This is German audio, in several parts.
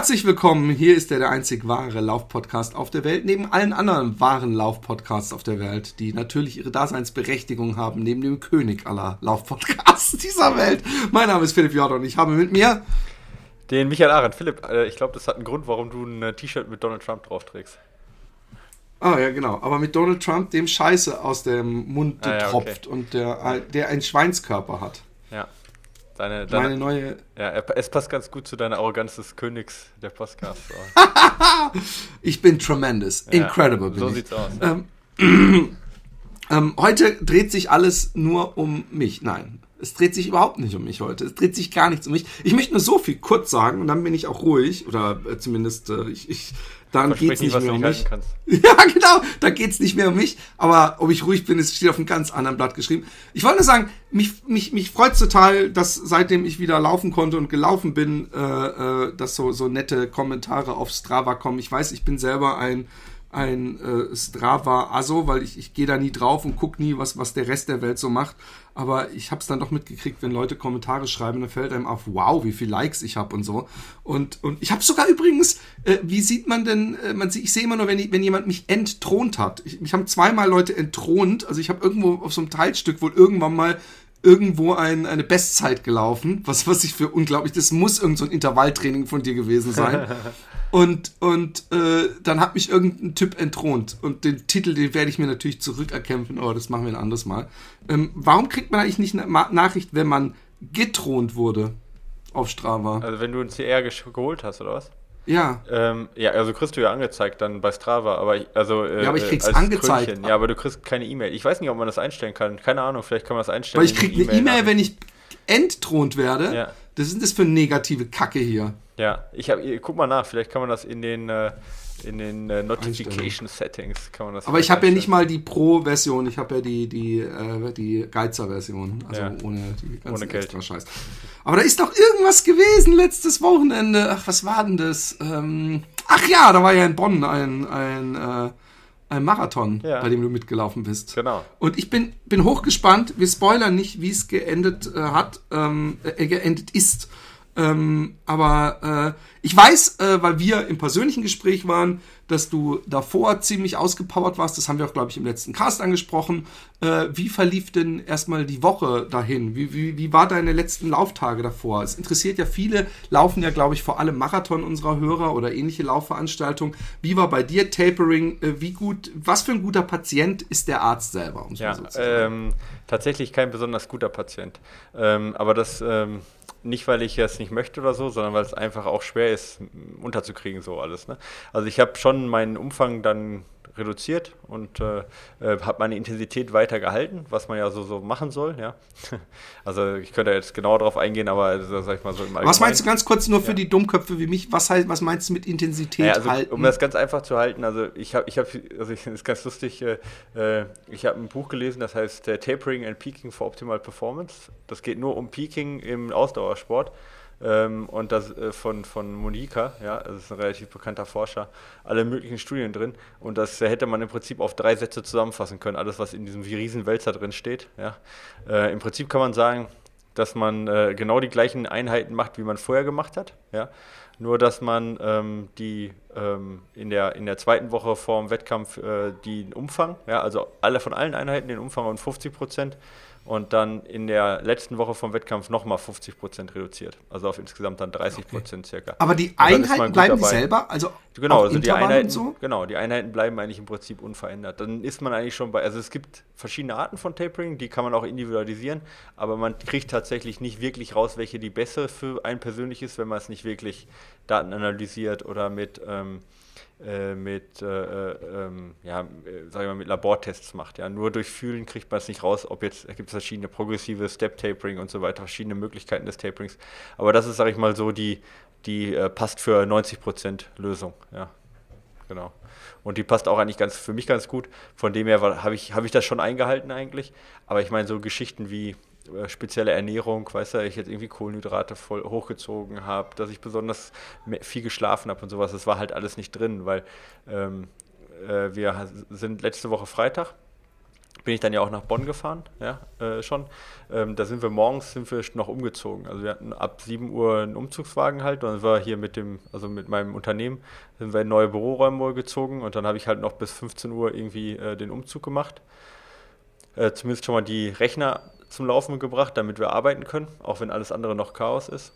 Herzlich willkommen. Hier ist der, der einzig wahre Laufpodcast auf der Welt, neben allen anderen wahren Laufpodcasts auf der Welt, die natürlich ihre Daseinsberechtigung haben, neben dem König aller Laufpodcasts dieser Welt. Mein Name ist Philipp Jordan und ich habe mit mir den Michael Arendt. Philipp, äh, ich glaube, das hat einen Grund, warum du ein äh, T-Shirt mit Donald Trump drauf trägst. Ah ja, genau. Aber mit Donald Trump, dem Scheiße aus dem Mund ah, ja, tropft okay. und der, der einen Schweinskörper hat. Ja. Deine, deine, Meine neue. Ja, es passt ganz gut zu deiner Arroganz des Königs der Podcasts. ich bin tremendous. Ja, Incredible. so ich. sieht's aus. Ähm, ähm, heute dreht sich alles nur um mich. Nein, es dreht sich überhaupt nicht um mich heute. Es dreht sich gar nichts um mich. Ich möchte nur so viel kurz sagen und dann bin ich auch ruhig. Oder äh, zumindest, äh, ich, ich dann geht es nicht, mehr um mich. Ja, genau, da geht es nicht mehr um mich. Aber ob ich ruhig bin, es steht auf einem ganz anderen Blatt geschrieben. Ich wollte nur sagen, mich, mich, mich freut total, dass seitdem ich wieder laufen konnte und gelaufen bin, äh, äh, dass so, so nette Kommentare auf Strava kommen. Ich weiß, ich bin selber ein ein äh, Strava Aso, weil ich, ich gehe da nie drauf und guck nie, was, was der Rest der Welt so macht. Aber ich habe es dann doch mitgekriegt, wenn Leute Kommentare schreiben, dann fällt einem auf, wow, wie viele Likes ich habe und so. Und, und ich habe sogar übrigens, äh, wie sieht man denn, äh, man sieht, ich sehe immer nur, wenn, ich, wenn jemand mich entthront hat. Ich, mich haben zweimal Leute entthront. Also ich habe irgendwo auf so einem Teilstück wohl irgendwann mal irgendwo ein, eine Bestzeit gelaufen, was, was ich für unglaublich, das muss irgend so ein Intervalltraining von dir gewesen sein. und und äh, dann hat mich irgendein Typ entthront. Und den Titel, den werde ich mir natürlich zurückerkämpfen, aber das machen wir ein anderes Mal. Ähm, warum kriegt man eigentlich nicht eine Nachricht, wenn man getront wurde auf Strava? Also wenn du ein CR geholt hast, oder was? Ja. Ähm, ja, also kriegst du ja angezeigt dann bei Strava, aber ich, also äh, Ja, aber ich krieg's angezeigt. Krönchen. Ja, aber du kriegst keine E-Mail. Ich weiß nicht, ob man das einstellen kann. Keine Ahnung, vielleicht kann man das einstellen. Weil ich krieg eine E-Mail, wenn ich entthront werde. Ja. Das ist das für eine negative Kacke hier. Ja, ich habe guck mal nach, vielleicht kann man das in den äh, in den äh, Notification Settings kann man das. Aber ich habe ja nicht mal die Pro-Version, ich habe ja die, die, äh, die Geizer-Version. Also ja. ohne die ganzen ohne extra Scheiß. Aber da ist doch irgendwas gewesen letztes Wochenende. Ach, was war denn das? Ähm, ach ja, da war ja in Bonn ein, ein, äh, ein Marathon, ja. bei dem du mitgelaufen bist. Genau. Und ich bin, bin hochgespannt. Wir spoilern nicht, wie es geendet äh, hat, ähm, äh, geendet ist. Ähm, aber äh, ich weiß, äh, weil wir im persönlichen Gespräch waren, dass du davor ziemlich ausgepowert warst. Das haben wir auch, glaube ich, im letzten Cast angesprochen. Äh, wie verlief denn erstmal die Woche dahin? Wie, wie, wie war deine letzten Lauftage davor? Es interessiert ja viele, laufen ja, glaube ich, vor allem Marathon unserer Hörer oder ähnliche Laufveranstaltungen. Wie war bei dir Tapering? Äh, wie gut, was für ein guter Patient ist der Arzt selber? Um ja, so ähm, tatsächlich kein besonders guter Patient. Ähm, aber das ähm, nicht, weil ich es nicht möchte oder so, sondern weil es einfach auch schwer ist, unterzukriegen, so alles. Ne? Also ich habe schon meinen Umfang dann reduziert und äh, äh, habe meine Intensität weiter gehalten, was man ja so, so machen soll. Ja? Also ich könnte jetzt genauer darauf eingehen, aber also, sag ich mal so im Was meinst du ganz kurz nur für ja. die Dummköpfe wie mich? Was, heißt, was meinst du mit Intensität ja, also, halten? Um das ganz einfach zu halten, also ich habe, ich hab, also ich, ist ganz lustig, äh, äh ich habe ein Buch gelesen, das heißt äh, Tapering and Peaking for Optimal Performance. Das geht nur um Peaking im Ausdauersport. Ähm, und das äh, von, von Monika, ja, das ist ein relativ bekannter Forscher, alle möglichen Studien drin. Und das hätte man im Prinzip auf drei Sätze zusammenfassen können, alles, was in diesem Riesenwälzer drin steht. Ja. Äh, Im Prinzip kann man sagen, dass man äh, genau die gleichen Einheiten macht, wie man vorher gemacht hat. Ja. Nur, dass man ähm, die ähm, in, der, in der zweiten Woche vor dem Wettkampf äh, den Umfang, ja, also alle von allen Einheiten den Umfang um 50 Prozent und dann in der letzten Woche vom Wettkampf nochmal 50 Prozent reduziert. Also auf insgesamt dann 30 Prozent okay. circa. Aber die Einheiten bleiben dieselbe? Also genau, also die Einheiten, so? genau, die Einheiten bleiben eigentlich im Prinzip unverändert. Dann ist man eigentlich schon bei, also es gibt verschiedene Arten von Tapering, die kann man auch individualisieren, aber man kriegt tatsächlich nicht wirklich raus, welche die bessere für einen persönlich ist, wenn man es nicht wirklich Daten analysiert oder mit ähm, äh, mit, äh, äh, ähm, ja, äh, sag ich mal, mit Labortests macht. Ja. Nur durch Fühlen kriegt man es nicht raus, ob jetzt, da gibt es verschiedene progressive Step-Tapering und so weiter, verschiedene Möglichkeiten des Taperings. Aber das ist, sag ich mal, so die, die äh, passt für 90% Lösung. Ja. genau. Und die passt auch eigentlich ganz für mich ganz gut. Von dem her habe ich, hab ich das schon eingehalten eigentlich. Aber ich meine, so Geschichten wie äh, spezielle Ernährung, weißt du, ich jetzt irgendwie Kohlenhydrate voll hochgezogen habe, dass ich besonders viel geschlafen habe und sowas, das war halt alles nicht drin, weil ähm, äh, wir sind letzte Woche Freitag bin ich dann ja auch nach Bonn gefahren, ja, äh, schon. Ähm, da sind wir morgens sind wir noch umgezogen. Also wir hatten ab 7 Uhr einen Umzugswagen halt und dann war hier mit dem, also mit meinem Unternehmen, sind wir in neue Büroräume gezogen und dann habe ich halt noch bis 15 Uhr irgendwie äh, den Umzug gemacht. Äh, zumindest schon mal die Rechner zum Laufen gebracht, damit wir arbeiten können, auch wenn alles andere noch Chaos ist.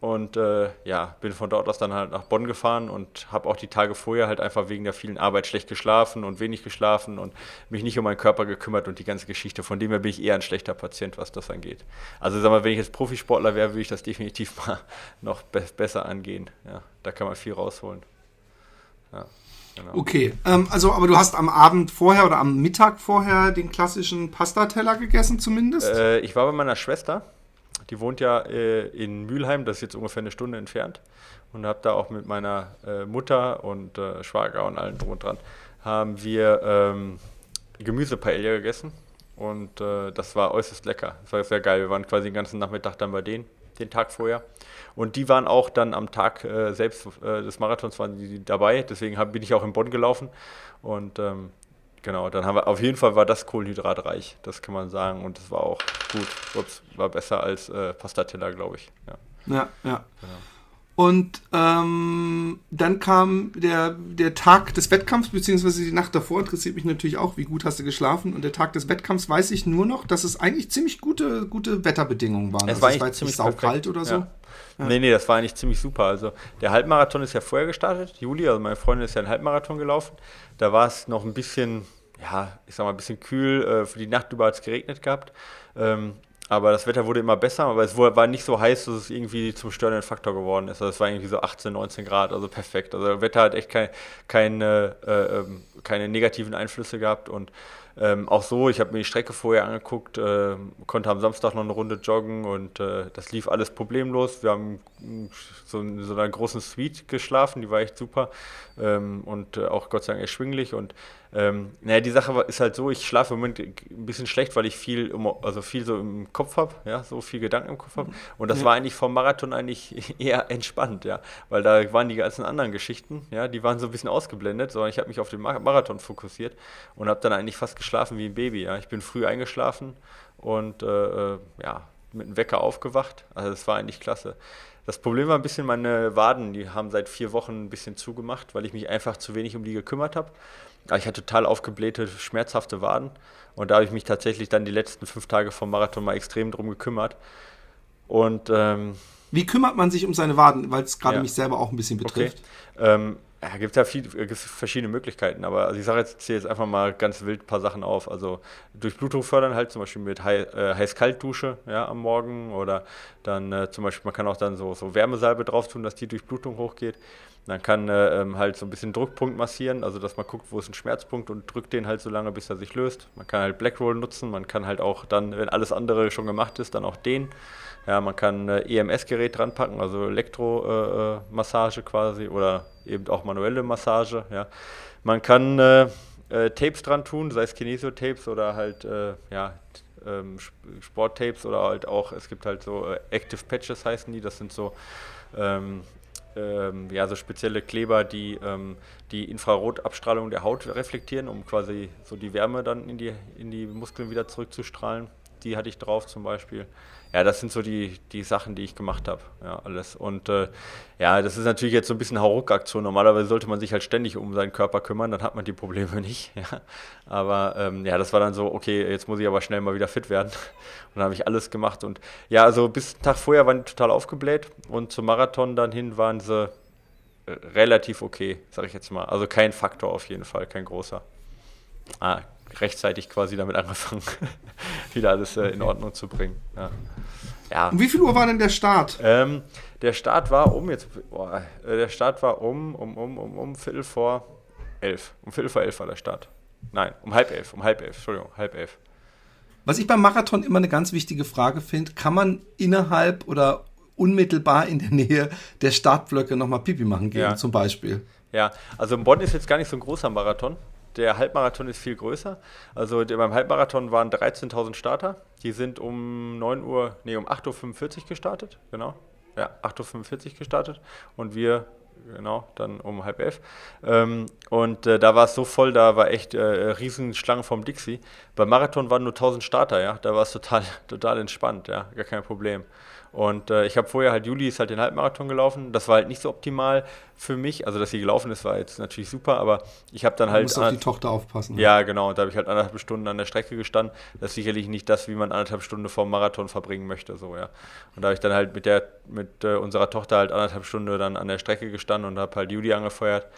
Und äh, ja, bin von dort aus dann halt nach Bonn gefahren und habe auch die Tage vorher halt einfach wegen der vielen Arbeit schlecht geschlafen und wenig geschlafen und mich nicht um meinen Körper gekümmert und die ganze Geschichte. Von dem her bin ich eher ein schlechter Patient, was das angeht. Also sag mal, wenn ich jetzt Profisportler wäre, würde ich das definitiv mal noch be besser angehen. Ja, da kann man viel rausholen. Ja. Genau. Okay, ähm, also aber du hast am Abend vorher oder am Mittag vorher den klassischen Pastateller gegessen zumindest? Äh, ich war bei meiner Schwester die wohnt ja äh, in Mülheim, das ist jetzt ungefähr eine Stunde entfernt. Und habe da auch mit meiner äh, Mutter und äh, Schwager und allen drum und dran, haben wir ähm, Gemüsepaella gegessen. Und äh, das war äußerst lecker. Das war sehr geil. Wir waren quasi den ganzen Nachmittag dann bei denen, den Tag vorher. Und die waren auch dann am Tag äh, selbst äh, des Marathons waren die dabei. Deswegen hab, bin ich auch in Bonn gelaufen. Und ähm, Genau, dann haben wir, auf jeden Fall war das kohlenhydratreich, das kann man sagen. Und das war auch gut. Ups, war besser als äh, Pastatilla, glaube ich. Ja, ja. ja. Genau. Und ähm, dann kam der, der Tag des Wettkampfs, beziehungsweise die Nacht davor, interessiert mich natürlich auch, wie gut hast du geschlafen. Und der Tag des Wettkampfs weiß ich nur noch, dass es eigentlich ziemlich gute, gute Wetterbedingungen waren. Es also war, es war jetzt ziemlich saukalt oder so. Ja. Ja. Nee, nee, das war eigentlich ziemlich super. Also der Halbmarathon ist ja vorher gestartet, Juli, also meine Freundin ist ja einen Halbmarathon gelaufen. Da war es noch ein bisschen, ja, ich sag mal, ein bisschen kühl. Äh, für die Nacht über hat es geregnet gehabt. Ähm, aber das Wetter wurde immer besser, aber es war nicht so heiß, dass es irgendwie zum störenden Faktor geworden ist. Also es war irgendwie so 18, 19 Grad, also perfekt. Also das Wetter hat echt kein, keine, äh, ähm, keine negativen Einflüsse gehabt und ähm, auch so, ich habe mir die Strecke vorher angeguckt, äh, konnte am Samstag noch eine Runde joggen und äh, das lief alles problemlos. Wir haben so in so einer großen Suite geschlafen, die war echt super ähm, und äh, auch Gott sei Dank erschwinglich und ähm, naja, die Sache ist halt so, ich schlafe im Moment ein bisschen schlecht, weil ich viel, also viel so im Kopf habe, ja, so viel Gedanken im Kopf habe. Und das ja. war eigentlich vom Marathon eigentlich eher entspannt, ja, weil da waren die ganzen anderen Geschichten, ja, die waren so ein bisschen ausgeblendet, sondern ich habe mich auf den Marathon fokussiert und habe dann eigentlich fast geschlafen wie ein Baby, ja. Ich bin früh eingeschlafen und äh, äh ja, mit einem Wecker aufgewacht. Also das war eigentlich klasse. Das Problem war ein bisschen meine Waden, die haben seit vier Wochen ein bisschen zugemacht, weil ich mich einfach zu wenig um die gekümmert habe. Ich hatte total aufgeblähte, schmerzhafte Waden und da habe ich mich tatsächlich dann die letzten fünf Tage vom Marathon mal extrem drum gekümmert. Und ähm, wie kümmert man sich um seine Waden, weil es gerade ja. mich selber auch ein bisschen betrifft? Okay. Ähm, ja, gibt ja viel, verschiedene Möglichkeiten, aber also ich sage jetzt, zähle jetzt einfach mal ganz wild ein paar Sachen auf. Also Durchblutung fördern halt zum Beispiel mit äh, Heiß-Kalt-Dusche ja, am Morgen oder dann äh, zum Beispiel, man kann auch dann so, so Wärmesalbe drauf tun, dass die Durchblutung hochgeht. Man kann äh, ähm, halt so ein bisschen Druckpunkt massieren, also dass man guckt, wo ist ein Schmerzpunkt und drückt den halt so lange, bis er sich löst. Man kann halt Blackroll nutzen, man kann halt auch dann, wenn alles andere schon gemacht ist, dann auch den. Ja, man kann äh, EMS-Gerät dran packen, also Elektromassage äh, äh quasi oder eben auch manuelle Massage. Ja. Man kann äh, äh, Tapes dran tun, sei es Kinesio-Tapes oder halt ja, ähm, Sporttapes oder halt auch, es gibt halt so Active Patches heißen die, das sind so ähm, ähm, ja, so spezielle Kleber, die ähm, die Infrarotabstrahlung der Haut reflektieren, um quasi so die Wärme dann in die, in die Muskeln wieder zurückzustrahlen. Die hatte ich drauf zum Beispiel ja, das sind so die, die Sachen, die ich gemacht habe. Ja, alles. Und äh, ja, das ist natürlich jetzt so ein bisschen Hauruck-Aktion. Normalerweise sollte man sich halt ständig um seinen Körper kümmern, dann hat man die Probleme nicht. Ja. Aber ähm, ja, das war dann so, okay, jetzt muss ich aber schnell mal wieder fit werden. Und dann habe ich alles gemacht. Und ja, also bis Tag vorher waren die total aufgebläht und zum Marathon dann hin waren sie äh, relativ okay, sage ich jetzt mal. Also kein Faktor auf jeden Fall, kein großer. Ah, rechtzeitig quasi damit angefangen, wieder alles äh, in Ordnung zu bringen. Ja. ja. Und wie viel Uhr war denn der Start? Ähm, der Start war um, jetzt, boah, äh, der Start war um, um, um, um, um Viertel vor elf. Um Viertel vor elf war der Start. Nein, um halb elf, um halb elf, Entschuldigung, halb elf. Was ich beim Marathon immer eine ganz wichtige Frage finde, kann man innerhalb oder unmittelbar in der Nähe der Startblöcke nochmal Pipi machen gehen, ja. zum Beispiel? Ja, also Bonn ist jetzt gar nicht so ein großer Marathon. Der Halbmarathon ist viel größer. Also beim Halbmarathon waren 13.000 Starter. Die sind um 9 Uhr, nee, um 8.45 Uhr gestartet. Genau. Ja, 8.45 Uhr gestartet. Und wir genau, dann um halb elf. Ähm, und äh, da war es so voll, da war echt äh, Riesenschlange vom Dixie. Beim Marathon waren nur 1000 Starter, ja, da war es total, total entspannt, ja, gar kein Problem. Und äh, ich habe vorher halt, Juli ist halt den Halbmarathon gelaufen. Das war halt nicht so optimal für mich. Also, dass sie gelaufen ist, war jetzt natürlich super, aber ich habe dann halt. Du musst auf die Tochter aufpassen. Ja, genau. Da habe ich halt anderthalb Stunden an der Strecke gestanden. Das ist sicherlich nicht das, wie man anderthalb Stunden vor dem Marathon verbringen möchte, so, ja. Und da habe ich dann halt mit der, mit äh, unserer Tochter halt anderthalb Stunden dann an der Strecke gestanden und habe halt Juli angefeuert.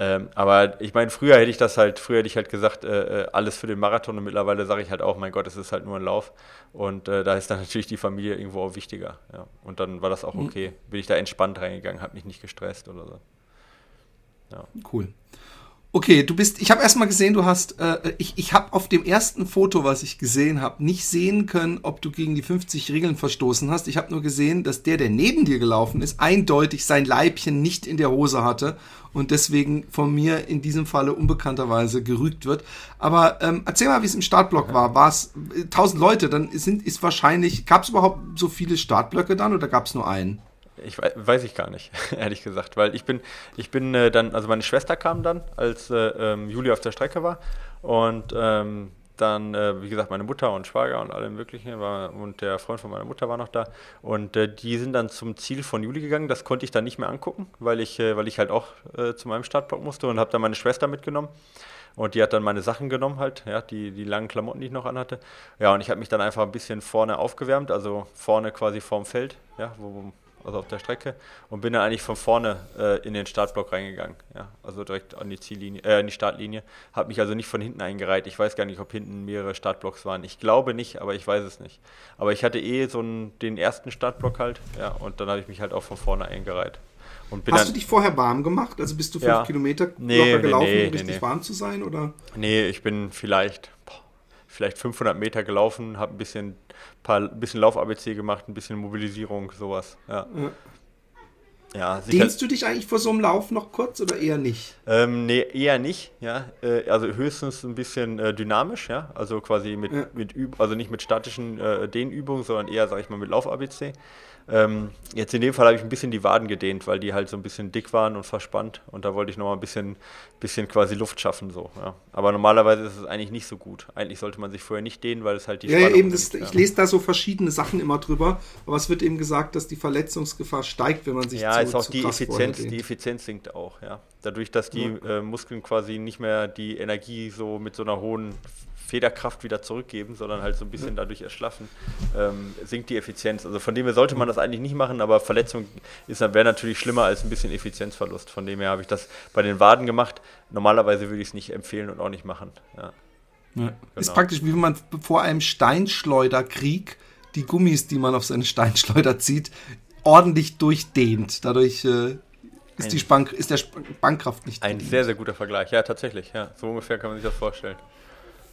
Ähm, aber ich meine, früher hätte ich das halt, früher hätte ich halt gesagt, äh, äh alles für den Marathon und mittlerweile sage ich halt auch, mein Gott, es ist halt nur ein Lauf. Und äh, da ist dann natürlich die Familie irgendwo auch wichtiger. Ja. Und dann war das auch mhm. okay. Bin ich da entspannt reingegangen, habe mich nicht gestresst oder so. Ja. Cool. Okay, du bist, ich habe erstmal gesehen, du hast, äh, ich, ich habe auf dem ersten Foto, was ich gesehen habe, nicht sehen können, ob du gegen die 50 Regeln verstoßen hast. Ich habe nur gesehen, dass der, der neben dir gelaufen ist, eindeutig sein Leibchen nicht in der Hose hatte und deswegen von mir in diesem Falle unbekannterweise gerügt wird. Aber ähm, erzähl mal, wie es im Startblock war. War es äh, 1000 Leute, dann sind, ist wahrscheinlich, gab es überhaupt so viele Startblöcke dann oder gab es nur einen? Ich weiß, weiß, ich gar nicht, ehrlich gesagt, weil ich bin, ich bin äh, dann, also meine Schwester kam dann, als äh, ähm, Juli auf der Strecke war und ähm, dann, äh, wie gesagt, meine Mutter und Schwager und alle möglichen war, und der Freund von meiner Mutter war noch da und äh, die sind dann zum Ziel von Juli gegangen. Das konnte ich dann nicht mehr angucken, weil ich, äh, weil ich halt auch äh, zu meinem Startblock musste und habe dann meine Schwester mitgenommen. Und die hat dann meine Sachen genommen halt, ja, die, die langen Klamotten, die ich noch anhatte. Ja, und ich habe mich dann einfach ein bisschen vorne aufgewärmt, also vorne quasi vorm Feld, ja, wo, also auf der Strecke, und bin dann eigentlich von vorne äh, in den Startblock reingegangen. Ja, also direkt an die Ziellinie, äh, an die Startlinie. Habe mich also nicht von hinten eingereiht. Ich weiß gar nicht, ob hinten mehrere Startblocks waren. Ich glaube nicht, aber ich weiß es nicht. Aber ich hatte eh so einen, den ersten Startblock halt, ja, und dann habe ich mich halt auch von vorne eingereiht. Hast du dich vorher warm gemacht? Also bist du fünf ja. Kilometer nee, locker gelaufen, nee, um richtig nee, warm zu sein? Oder? Nee, ich bin vielleicht, boah, vielleicht 500 Meter gelaufen, habe ein bisschen, paar, bisschen Lauf-ABC gemacht, ein bisschen Mobilisierung, sowas. Ja. ja. Ja, Dehnst du dich eigentlich vor so einem Lauf noch kurz oder eher nicht? Ähm, nee, eher nicht, ja. Äh, also höchstens ein bisschen äh, dynamisch, ja. Also quasi mit, ja. mit Üb also nicht mit statischen äh, Dehnübungen, sondern eher, sag ich mal, mit Lauf-ABC. Ähm, jetzt in dem Fall habe ich ein bisschen die Waden gedehnt, weil die halt so ein bisschen dick waren und verspannt und da wollte ich nochmal ein bisschen, bisschen quasi Luft schaffen. So, ja. Aber normalerweise ist es eigentlich nicht so gut. Eigentlich sollte man sich vorher nicht dehnen, weil es halt die Ja, ja eben, das, ich lese da so verschiedene Sachen immer drüber, aber es wird eben gesagt, dass die Verletzungsgefahr steigt, wenn man sich Ja, zu, ist auch die Effizienz, die Effizienz sinkt auch, ja. Dadurch, dass die ja. äh, Muskeln quasi nicht mehr die Energie so mit so einer hohen Federkraft wieder zurückgeben, sondern halt so ein bisschen dadurch erschlaffen, ähm, sinkt die Effizienz. Also von dem her sollte man das eigentlich nicht machen, aber Verletzung wäre natürlich schlimmer als ein bisschen Effizienzverlust. Von dem her habe ich das bei den Waden gemacht. Normalerweise würde ich es nicht empfehlen und auch nicht machen. Ja. Ja. Genau. Ist praktisch, wie wenn man vor einem Steinschleuderkrieg die Gummis, die man auf seine Steinschleuder zieht, ordentlich durchdehnt. Dadurch äh, ist, die Spank ist der Spannkraft nicht. Ein sehr, sehr guter Vergleich. Ja, tatsächlich. Ja, so ungefähr kann man sich das vorstellen.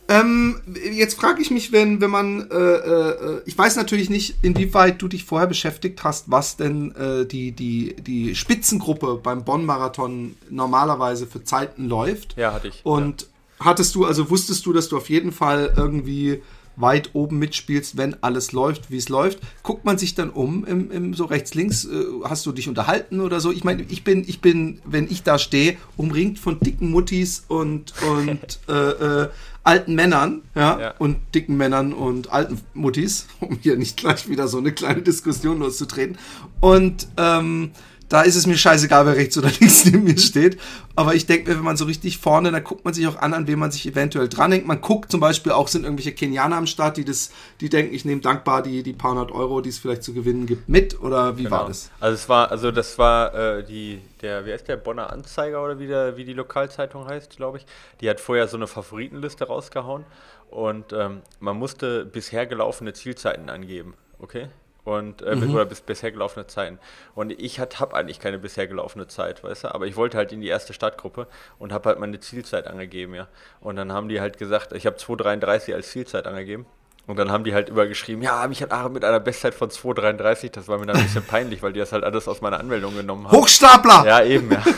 Ähm, jetzt frage ich mich, wenn, wenn man, äh, äh, ich weiß natürlich nicht, inwieweit du dich vorher beschäftigt hast, was denn äh, die, die, die Spitzengruppe beim Bonn-Marathon normalerweise für Zeiten läuft. Ja, hatte ich. Und ja. hattest du, also wusstest du, dass du auf jeden Fall irgendwie weit oben mitspielst, wenn alles läuft, wie es läuft. Guckt man sich dann um, im, im so rechts, links, äh, hast du dich unterhalten oder so? Ich meine, ich bin, ich bin, wenn ich da stehe, umringt von dicken Muttis und, und äh, äh, alten Männern, ja, ja, und dicken Männern und alten Muttis, um hier nicht gleich wieder so eine kleine Diskussion loszutreten. Und ähm, da ist es mir scheißegal, wer rechts oder links neben mir steht. Aber ich denke mir, wenn man so richtig vorne, dann guckt man sich auch an, an wen man sich eventuell dranhängt. Man guckt zum Beispiel auch, sind irgendwelche Kenianer am Start, die das, die denken, ich nehme dankbar die, die paar hundert Euro, die es vielleicht zu gewinnen gibt, mit. Oder wie genau. war das? Also es war, also das war äh, die, der, wie heißt der, Bonner Anzeiger oder wie, der, wie die Lokalzeitung heißt, glaube ich. Die hat vorher so eine Favoritenliste rausgehauen und ähm, man musste bisher gelaufene Zielzeiten angeben. Okay? Und äh, mhm. oder bis, bisher gelaufene Zeiten. Und ich habe eigentlich keine bisher gelaufene Zeit, weißt du, aber ich wollte halt in die erste Startgruppe und habe halt meine Zielzeit angegeben, ja. Und dann haben die halt gesagt, ich habe 2,33 als Zielzeit angegeben und dann haben die halt übergeschrieben, ja, mich hat Aaron mit einer Bestzeit von 2,33. Das war mir dann ein bisschen peinlich, weil die das halt alles aus meiner Anmeldung genommen haben. Hochstapler! Ja, eben, ja.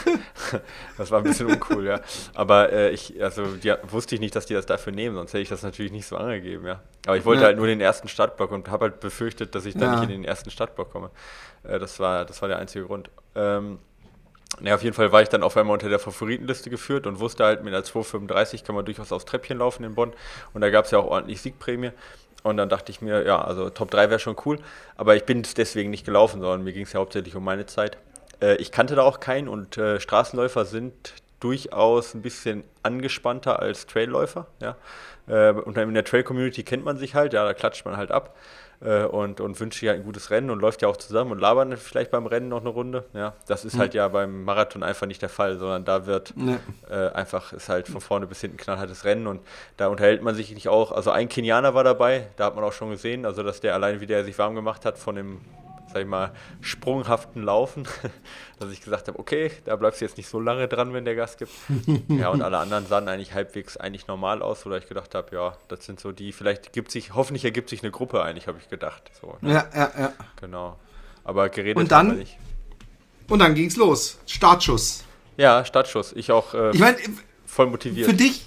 Das war ein bisschen uncool, ja. Aber äh, ich, also die, wusste ich nicht, dass die das dafür nehmen, sonst hätte ich das natürlich nicht so angegeben, ja. Aber ich wollte ja. halt nur den ersten Startblock und habe halt befürchtet, dass ich dann ja. nicht in den ersten Startblock komme. Äh, das, war, das war der einzige Grund. Ähm, ja, auf jeden Fall war ich dann auf einmal unter der Favoritenliste geführt und wusste halt, mit einer 2,35 kann man durchaus aufs Treppchen laufen in Bonn. Und da gab es ja auch ordentlich Siegprämie. Und dann dachte ich mir, ja, also Top 3 wäre schon cool. Aber ich bin deswegen nicht gelaufen, sondern mir ging es ja hauptsächlich um meine Zeit. Äh, ich kannte da auch keinen und äh, Straßenläufer sind durchaus ein bisschen angespannter als Trailläufer. Ja? Äh, und in der Trail-Community kennt man sich halt, ja, da klatscht man halt ab äh, und, und wünscht halt ein gutes Rennen und läuft ja auch zusammen und labern vielleicht beim Rennen noch eine Runde. Ja, das ist mhm. halt ja beim Marathon einfach nicht der Fall, sondern da wird nee. äh, einfach, ist halt von vorne bis hinten knallhartes Rennen und da unterhält man sich nicht auch, also ein Kenianer war dabei, da hat man auch schon gesehen, also dass der allein, wie der sich warm gemacht hat von dem sag ich mal, sprunghaften Laufen, dass ich gesagt habe, okay, da bleibst du jetzt nicht so lange dran, wenn der Gas gibt. ja, und alle anderen sahen eigentlich halbwegs eigentlich normal aus, oder ich gedacht habe, ja, das sind so die, vielleicht gibt sich, hoffentlich ergibt sich eine Gruppe eigentlich, habe ich gedacht. So, ne? Ja, ja, ja. Genau. Aber geredet und dann, nicht. Und dann ging es los. Startschuss. Ja, Startschuss. Ich auch äh, ich mein, voll motiviert. Für dich,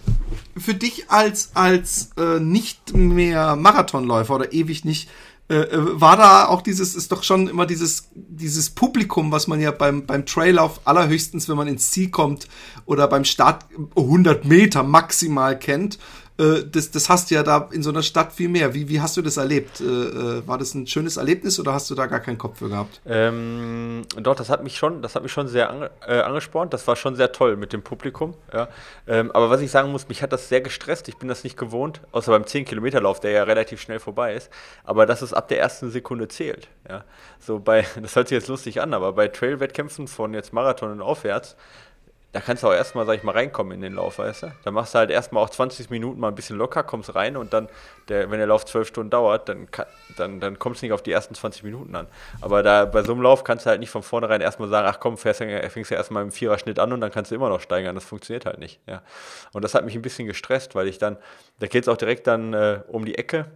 für dich als, als äh, nicht mehr Marathonläufer oder ewig nicht äh, äh, war da auch dieses, ist doch schon immer dieses, dieses Publikum, was man ja beim, beim Traillauf allerhöchstens, wenn man ins Ziel kommt oder beim Start 100 Meter maximal kennt, äh, das, das hast du ja da in so einer Stadt viel mehr. Wie, wie hast du das erlebt? Äh, äh, war das ein schönes Erlebnis oder hast du da gar keinen Kopf für gehabt? Ähm, doch, das hat mich schon, das hat mich schon sehr ange, äh, angespornt. Das war schon sehr toll mit dem Publikum. Ja. Ähm, aber was ich sagen muss, mich hat das sehr gestresst. Ich bin das nicht gewohnt, außer beim 10-Kilometer-Lauf, der ja relativ schnell vorbei ist. Aber dass es ab der ersten Sekunde zählt. Ja. So bei, das hört sich jetzt lustig an, aber bei Trail-Wettkämpfen von jetzt Marathon und aufwärts, da kannst du auch erstmal, sag ich mal, reinkommen in den Lauf, weißt du? Da machst du halt erstmal auch 20 Minuten mal ein bisschen locker, kommst rein und dann, der, wenn der Lauf 12 Stunden dauert, dann, dann, dann kommst du nicht auf die ersten 20 Minuten an. Aber da bei so einem Lauf kannst du halt nicht von vornherein erstmal sagen, ach komm, fährst, fängst du erstmal im Viererschnitt an und dann kannst du immer noch steigern. Das funktioniert halt nicht. Ja. Und das hat mich ein bisschen gestresst, weil ich dann, da geht es auch direkt dann äh, um die Ecke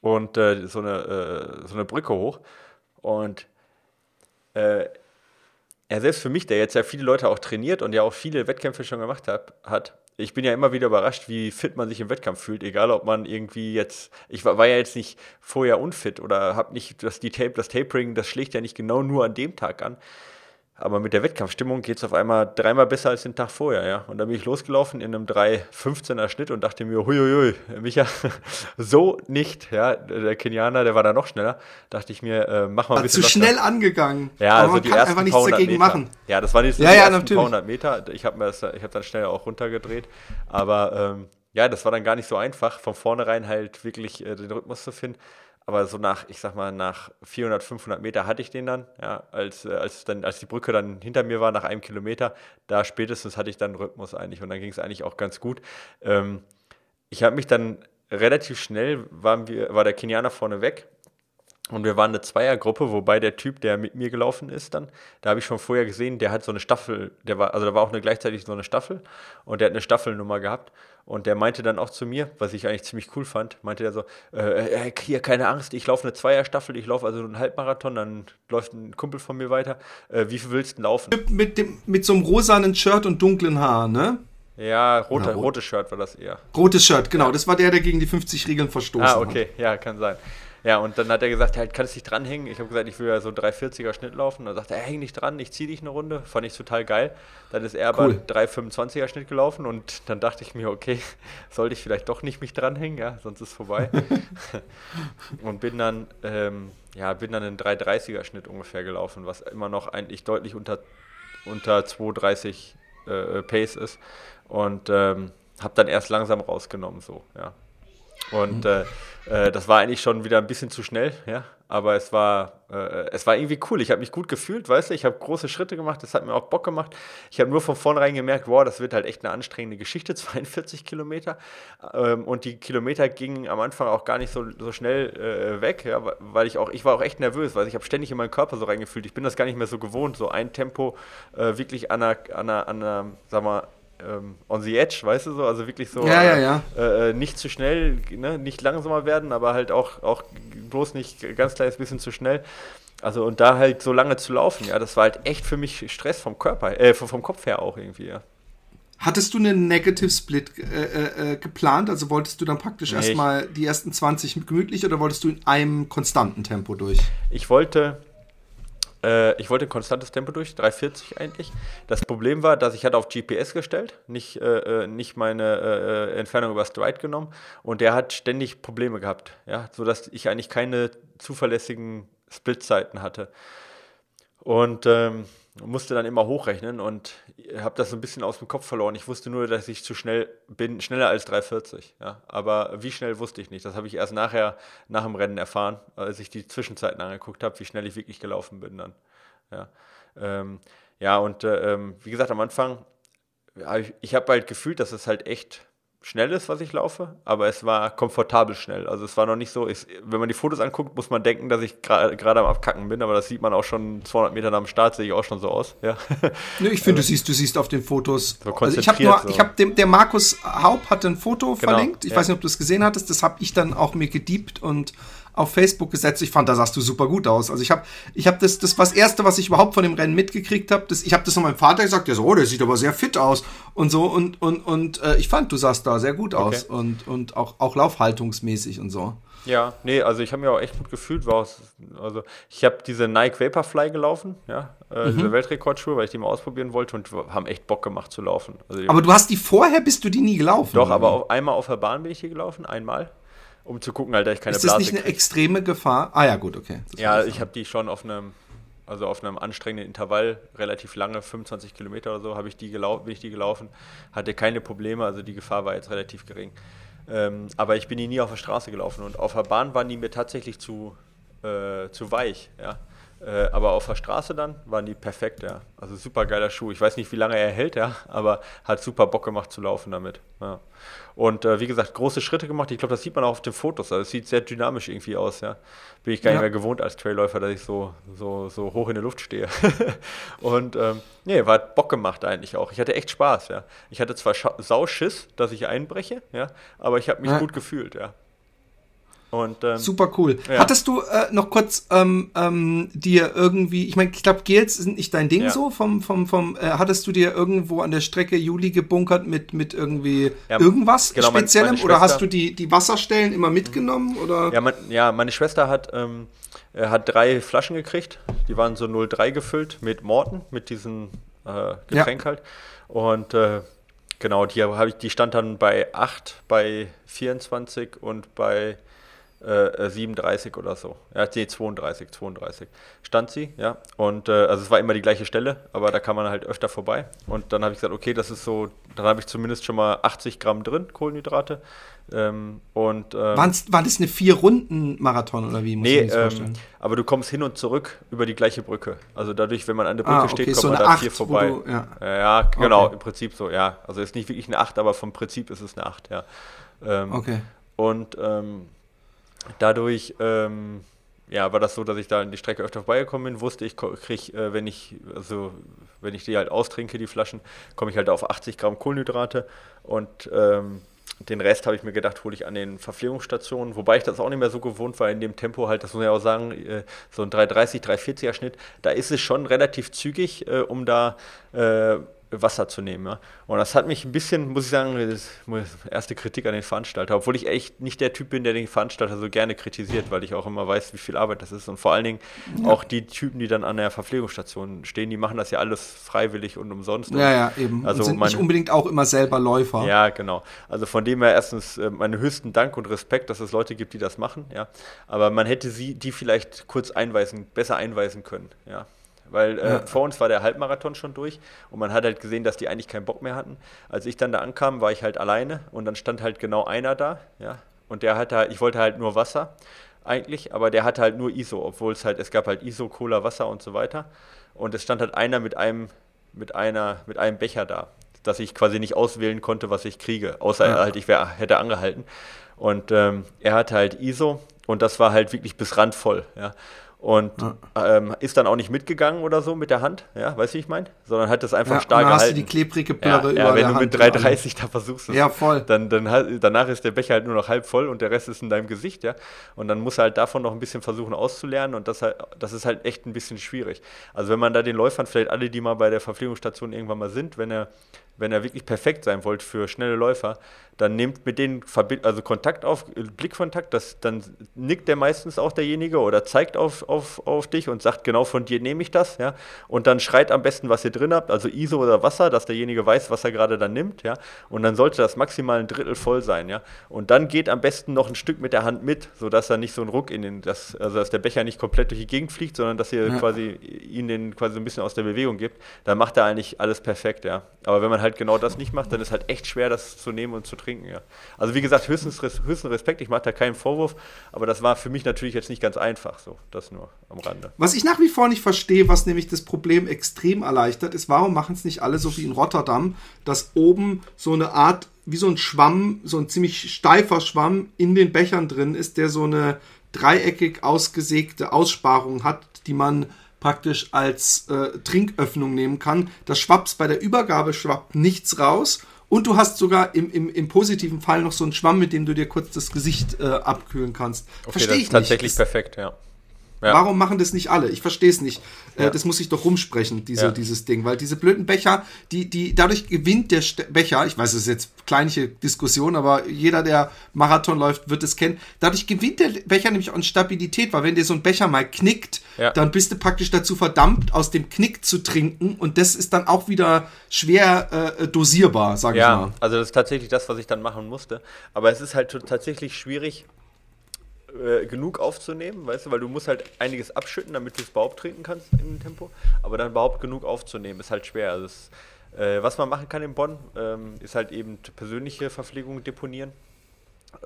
und äh, so, eine, äh, so eine Brücke hoch. Und äh, ja, selbst für mich, der jetzt ja viele Leute auch trainiert und ja auch viele Wettkämpfe schon gemacht hat, hat ich bin ja immer wieder überrascht, wie fit man sich im Wettkampf fühlt, egal ob man irgendwie jetzt, ich war, war ja jetzt nicht vorher unfit oder habe nicht, das, die Tape, das Tapering, das schlägt ja nicht genau nur an dem Tag an. Aber mit der Wettkampfstimmung geht es auf einmal dreimal besser als den Tag vorher, ja. Und dann bin ich losgelaufen in einem 3,15er Schnitt und dachte mir, huiuiui, Micha, so nicht, ja. Der Kenianer, der war da noch schneller. Dachte ich mir, äh, mach mal ein bisschen. Zu schnell da. angegangen. Ja, aber also man die kann einfach nichts dagegen Meter. machen. Ja, das waren jetzt ja, die ja, ersten natürlich. paar hundert Meter. Ich habe hab dann schnell auch runtergedreht. Aber ähm, ja, das war dann gar nicht so einfach, von vornherein halt wirklich äh, den Rhythmus zu finden aber so nach, ich sag mal, nach 400, 500 Meter hatte ich den dann, ja, als, äh, als, dann, als die Brücke dann hinter mir war, nach einem Kilometer, da spätestens hatte ich dann Rhythmus eigentlich und dann ging es eigentlich auch ganz gut. Ähm, ich habe mich dann relativ schnell, waren wir, war der Kenianer vorne weg und wir waren eine Zweiergruppe, wobei der Typ, der mit mir gelaufen ist, dann, da habe ich schon vorher gesehen, der hat so eine Staffel, der war, also da war auch eine, gleichzeitig so eine Staffel und der hat eine Staffelnummer gehabt. Und der meinte dann auch zu mir, was ich eigentlich ziemlich cool fand, meinte er so, äh, äh hier keine Angst, ich laufe eine Zweierstaffel, ich laufe also einen Halbmarathon, dann läuft ein Kumpel von mir weiter. Äh, wie viel willst du laufen? Mit, dem, mit so einem rosanen Shirt und dunklen Haaren, ne? Ja, rote, rotes Shirt war das eher. Rotes Shirt, genau. Ja. Das war der, der gegen die 50 Regeln verstoßen hat. Ah, okay, hat. ja, kann sein. Ja, und dann hat er gesagt, halt, kannst dich dranhängen. Ich habe gesagt, ich will ja so 340er Schnitt laufen. Dann sagt er, häng dich dran, ich ziehe dich eine Runde. Fand ich total geil. Dann ist er cool. aber 325er Schnitt gelaufen und dann dachte ich mir, okay, sollte ich vielleicht doch nicht mich dranhängen, ja, sonst ist es vorbei. und bin dann, ähm, ja, bin dann einen 330er Schnitt ungefähr gelaufen, was immer noch eigentlich deutlich unter, unter 230 äh, Pace ist. Und ähm, habe dann erst langsam rausgenommen, so, ja. Und äh, äh, das war eigentlich schon wieder ein bisschen zu schnell, ja. Aber es war, äh, es war irgendwie cool. Ich habe mich gut gefühlt, weißt du. Ich habe große Schritte gemacht, das hat mir auch Bock gemacht. Ich habe nur von vornherein gemerkt, wow, das wird halt echt eine anstrengende Geschichte, 42 Kilometer. Ähm, und die Kilometer gingen am Anfang auch gar nicht so, so schnell äh, weg, ja, weil ich auch, ich war auch echt nervös, weil ich habe ständig in meinen Körper so reingefühlt. Ich bin das gar nicht mehr so gewohnt, so ein Tempo äh, wirklich an einer, an einer, an einer, sag mal, ähm, on the edge, weißt du so, also wirklich so ja, ja, ja. Äh, äh, nicht zu schnell, ne? nicht langsamer werden, aber halt auch, auch bloß nicht ganz kleines bisschen zu schnell. Also und da halt so lange zu laufen, ja, das war halt echt für mich Stress vom Körper, äh, vom Kopf her auch irgendwie, ja. Hattest du einen Negative Split äh, äh, geplant? Also wolltest du dann praktisch nee, erstmal die ersten 20 gemütlich oder wolltest du in einem konstanten Tempo durch? Ich wollte, äh, ich wollte ein konstantes Tempo durch, 340 eigentlich. Das Problem war, dass ich hatte auf GPS gestellt, nicht, äh, äh, nicht meine äh, Entfernung über Stride genommen und der hat ständig Probleme gehabt, ja, sodass ich eigentlich keine zuverlässigen Splitzeiten hatte. Und ähm, musste dann immer hochrechnen und habe das so ein bisschen aus dem Kopf verloren. Ich wusste nur, dass ich zu schnell bin, schneller als 340. Ja. Aber wie schnell wusste ich nicht. Das habe ich erst nachher, nach dem Rennen erfahren, als ich die Zwischenzeiten angeguckt habe, wie schnell ich wirklich gelaufen bin dann. Ja, ähm, ja und äh, ähm, wie gesagt, am Anfang, ich, ich habe halt gefühlt, dass es halt echt schnell ist, was ich laufe, aber es war komfortabel schnell. Also es war noch nicht so, ich, wenn man die Fotos anguckt, muss man denken, dass ich gerade am Abkacken bin, aber das sieht man auch schon 200 Meter nach dem Start, sehe ich auch schon so aus. Ja. Nö, ich finde, also, du siehst, du siehst auf den Fotos. So also ich habe nur, so. ich habe dem, der Markus Haupt hat ein Foto genau, verlinkt. Ich ja. weiß nicht, ob du es gesehen hattest. Das habe ich dann auch mir gediebt und auf Facebook gesetzt. Ich fand, da sahst du super gut aus. Also ich habe, ich habe das, das war das erste, was ich überhaupt von dem Rennen mitgekriegt habe. Ich habe das noch meinem Vater gesagt. Der so, oh, der sieht aber sehr fit aus und so und und und äh, ich fand, du sahst da sehr gut aus okay. und und auch auch laufhaltungsmäßig und so. Ja, nee, also ich habe mir auch echt gut gefühlt. War aus, also ich habe diese Nike Vaporfly gelaufen, ja, äh, mhm. diese Weltrekordschuhe, weil ich die mal ausprobieren wollte und haben echt Bock gemacht zu laufen. Also aber du hast die vorher, bist du die nie gelaufen? Doch, aber auf, einmal auf der Bahn bin ich hier gelaufen, einmal um zu gucken, halt, dass ich keine Ist das Blase nicht eine krieg. extreme Gefahr? Ah ja, gut, okay. Das ja, ich habe die schon auf einem, also auf einem anstrengenden Intervall, relativ lange, 25 Kilometer oder so, habe ich die gelaufen, bin ich die gelaufen, hatte keine Probleme, also die Gefahr war jetzt relativ gering. Ähm, aber ich bin die nie auf der Straße gelaufen und auf der Bahn waren die mir tatsächlich zu, äh, zu weich, ja. Äh, aber auf der Straße dann waren die perfekt, ja. Also super geiler Schuh. Ich weiß nicht, wie lange er hält, ja, aber hat super Bock gemacht zu laufen damit. Ja. Und äh, wie gesagt, große Schritte gemacht. Ich glaube, das sieht man auch auf den Fotos. Also es sieht sehr dynamisch irgendwie aus, ja. Bin ich gar ja. nicht mehr gewohnt als Trailläufer, dass ich so, so, so hoch in der Luft stehe. und ähm, nee, war Bock gemacht eigentlich auch. Ich hatte echt Spaß, ja. Ich hatte zwar Sauschiss, dass ich einbreche, ja, aber ich habe mich ja. gut gefühlt, ja. Und, ähm, Super cool. Ja. Hattest du äh, noch kurz ähm, ähm, dir irgendwie, ich meine, ich glaube, Gels sind nicht dein Ding ja. so, vom, vom, vom, äh, hattest du dir irgendwo an der Strecke Juli gebunkert mit, mit irgendwie ja, irgendwas genau, Speziellem? Meine, meine oder hast du die, die Wasserstellen immer mitgenommen? Oder? Ja, mein, ja, meine Schwester hat, ähm, äh, hat drei Flaschen gekriegt, die waren so 03 gefüllt mit Morten, mit diesem äh, Getränk halt. Und äh, genau, die, ich, die stand dann bei 8, bei 24 und bei äh, 37 oder so. Ja, nee, 32, 32 stand sie, ja. Und äh, also es war immer die gleiche Stelle, aber da kann man halt öfter vorbei. Und dann habe ich gesagt, okay, das ist so, dann habe ich zumindest schon mal 80 Gramm drin, Kohlenhydrate. Ähm, und, ähm, war das eine Vier-Runden-Marathon oder wie? Muss nee, ähm, aber du kommst hin und zurück über die gleiche Brücke. Also dadurch, wenn man an der Brücke ah, okay, steht, kommt so man da vier vorbei. Du, ja. ja. genau, okay. im Prinzip so, ja. Also ist nicht wirklich eine 8, aber vom Prinzip ist es eine 8, ja. Ähm, okay. Und ähm, dadurch ähm, ja, war das so, dass ich da in die Strecke öfter vorbeigekommen bin, wusste ich, kriege, äh, wenn ich, also wenn ich die halt austrinke, die Flaschen, komme ich halt auf 80 Gramm Kohlenhydrate. Und ähm, den Rest habe ich mir gedacht, hole ich an den Verpflegungsstationen, wobei ich das auch nicht mehr so gewohnt war in dem Tempo halt, das muss ich auch sagen, äh, so ein 330, 340er Schnitt, da ist es schon relativ zügig, äh, um da äh, Wasser zu nehmen. Ja. Und das hat mich ein bisschen, muss ich sagen, das erste Kritik an den Veranstalter, obwohl ich echt nicht der Typ bin, der den Veranstalter so gerne kritisiert, weil ich auch immer weiß, wie viel Arbeit das ist. Und vor allen Dingen ja. auch die Typen, die dann an der Verpflegungsstation stehen, die machen das ja alles freiwillig und umsonst. Ja, ja, eben. Also und sind meine, nicht unbedingt auch immer selber Läufer. Ja, genau. Also von dem her erstens äh, meinen höchsten Dank und Respekt, dass es Leute gibt, die das machen. Ja. Aber man hätte sie, die vielleicht kurz einweisen, besser einweisen können. Ja. Weil äh, ja. vor uns war der Halbmarathon schon durch und man hat halt gesehen, dass die eigentlich keinen Bock mehr hatten. Als ich dann da ankam, war ich halt alleine und dann stand halt genau einer da, ja. Und der hatte halt, ich wollte halt nur Wasser eigentlich, aber der hatte halt nur ISO, obwohl es halt, es gab halt ISO, Cola, Wasser und so weiter. Und es stand halt einer mit einem, mit einer, mit einem Becher da, dass ich quasi nicht auswählen konnte, was ich kriege, außer ja. halt, ich wär, hätte angehalten. Und ähm, er hatte halt ISO und das war halt wirklich bis randvoll, ja. Und ja. ähm, ist dann auch nicht mitgegangen oder so mit der Hand, ja, weißt du, wie ich meine? Sondern hat das einfach ja, stark gehalten. hast du die klebrige Plörre ja, ja, wenn du mit 3,30 da versuchst, ja, voll. Dann, dann danach ist der Becher halt nur noch halb voll und der Rest ist in deinem Gesicht, ja. Und dann musst du halt davon noch ein bisschen versuchen auszulernen und das, halt, das ist halt echt ein bisschen schwierig. Also wenn man da den Läufern, vielleicht alle, die mal bei der Verpflegungsstation irgendwann mal sind, wenn er wenn er wirklich perfekt sein wollt für schnelle Läufer, dann nehmt mit denen Verbi also Kontakt auf, Blickkontakt, das, dann nickt der meistens auch derjenige oder zeigt auf, auf, auf dich und sagt, genau von dir nehme ich das, ja. Und dann schreit am besten, was ihr drin habt, also ISO oder Wasser, dass derjenige weiß, was er gerade dann nimmt, ja. Und dann sollte das maximal ein Drittel voll sein, ja. Und dann geht am besten noch ein Stück mit der Hand mit, sodass er nicht so einen Ruck in den, das, also dass der Becher nicht komplett durch die Gegend fliegt, sondern dass ihr ja. quasi ihn den quasi so ein bisschen aus der Bewegung gibt. Dann macht er eigentlich alles perfekt, ja. Aber wenn man halt genau das nicht macht, dann ist halt echt schwer, das zu nehmen und zu trinken trinken, ja. Also wie gesagt, höchstens, höchsten Respekt, ich mache da keinen Vorwurf, aber das war für mich natürlich jetzt nicht ganz einfach so, das nur am Rande. Was ich nach wie vor nicht verstehe, was nämlich das Problem extrem erleichtert, ist, warum machen es nicht alle so wie in Rotterdam, dass oben so eine Art, wie so ein Schwamm, so ein ziemlich steifer Schwamm in den Bechern drin ist, der so eine dreieckig ausgesägte Aussparung hat, die man praktisch als äh, Trinköffnung nehmen kann. Das schwappt bei der Übergabe schwappt nichts raus und du hast sogar im, im, im positiven Fall noch so einen Schwamm, mit dem du dir kurz das Gesicht äh, abkühlen kannst. Okay, Verstehe ich nicht. Tatsächlich perfekt, ja. Ja. Warum machen das nicht alle? Ich verstehe es nicht. Äh, ja. das muss ich doch rumsprechen, diese, ja. dieses Ding. Weil diese blöden Becher, die, die, dadurch gewinnt der St Becher, ich weiß, es ist jetzt kleinliche Diskussion, aber jeder, der Marathon läuft, wird es kennen. Dadurch gewinnt der Becher nämlich an Stabilität, weil wenn dir so ein Becher mal knickt, dann bist du praktisch dazu verdammt, aus dem Knick zu trinken. Und das ist dann auch wieder schwer äh, dosierbar, sage ich mal. Ja, also das ist tatsächlich das, was ich dann machen musste. Aber es ist halt tatsächlich schwierig, äh, genug aufzunehmen, weißt du, weil du musst halt einiges abschütten, damit du es überhaupt trinken kannst im Tempo, aber dann überhaupt genug aufzunehmen, ist halt schwer. Also es, äh, was man machen kann in Bonn, ähm, ist halt eben persönliche Verpflegung deponieren.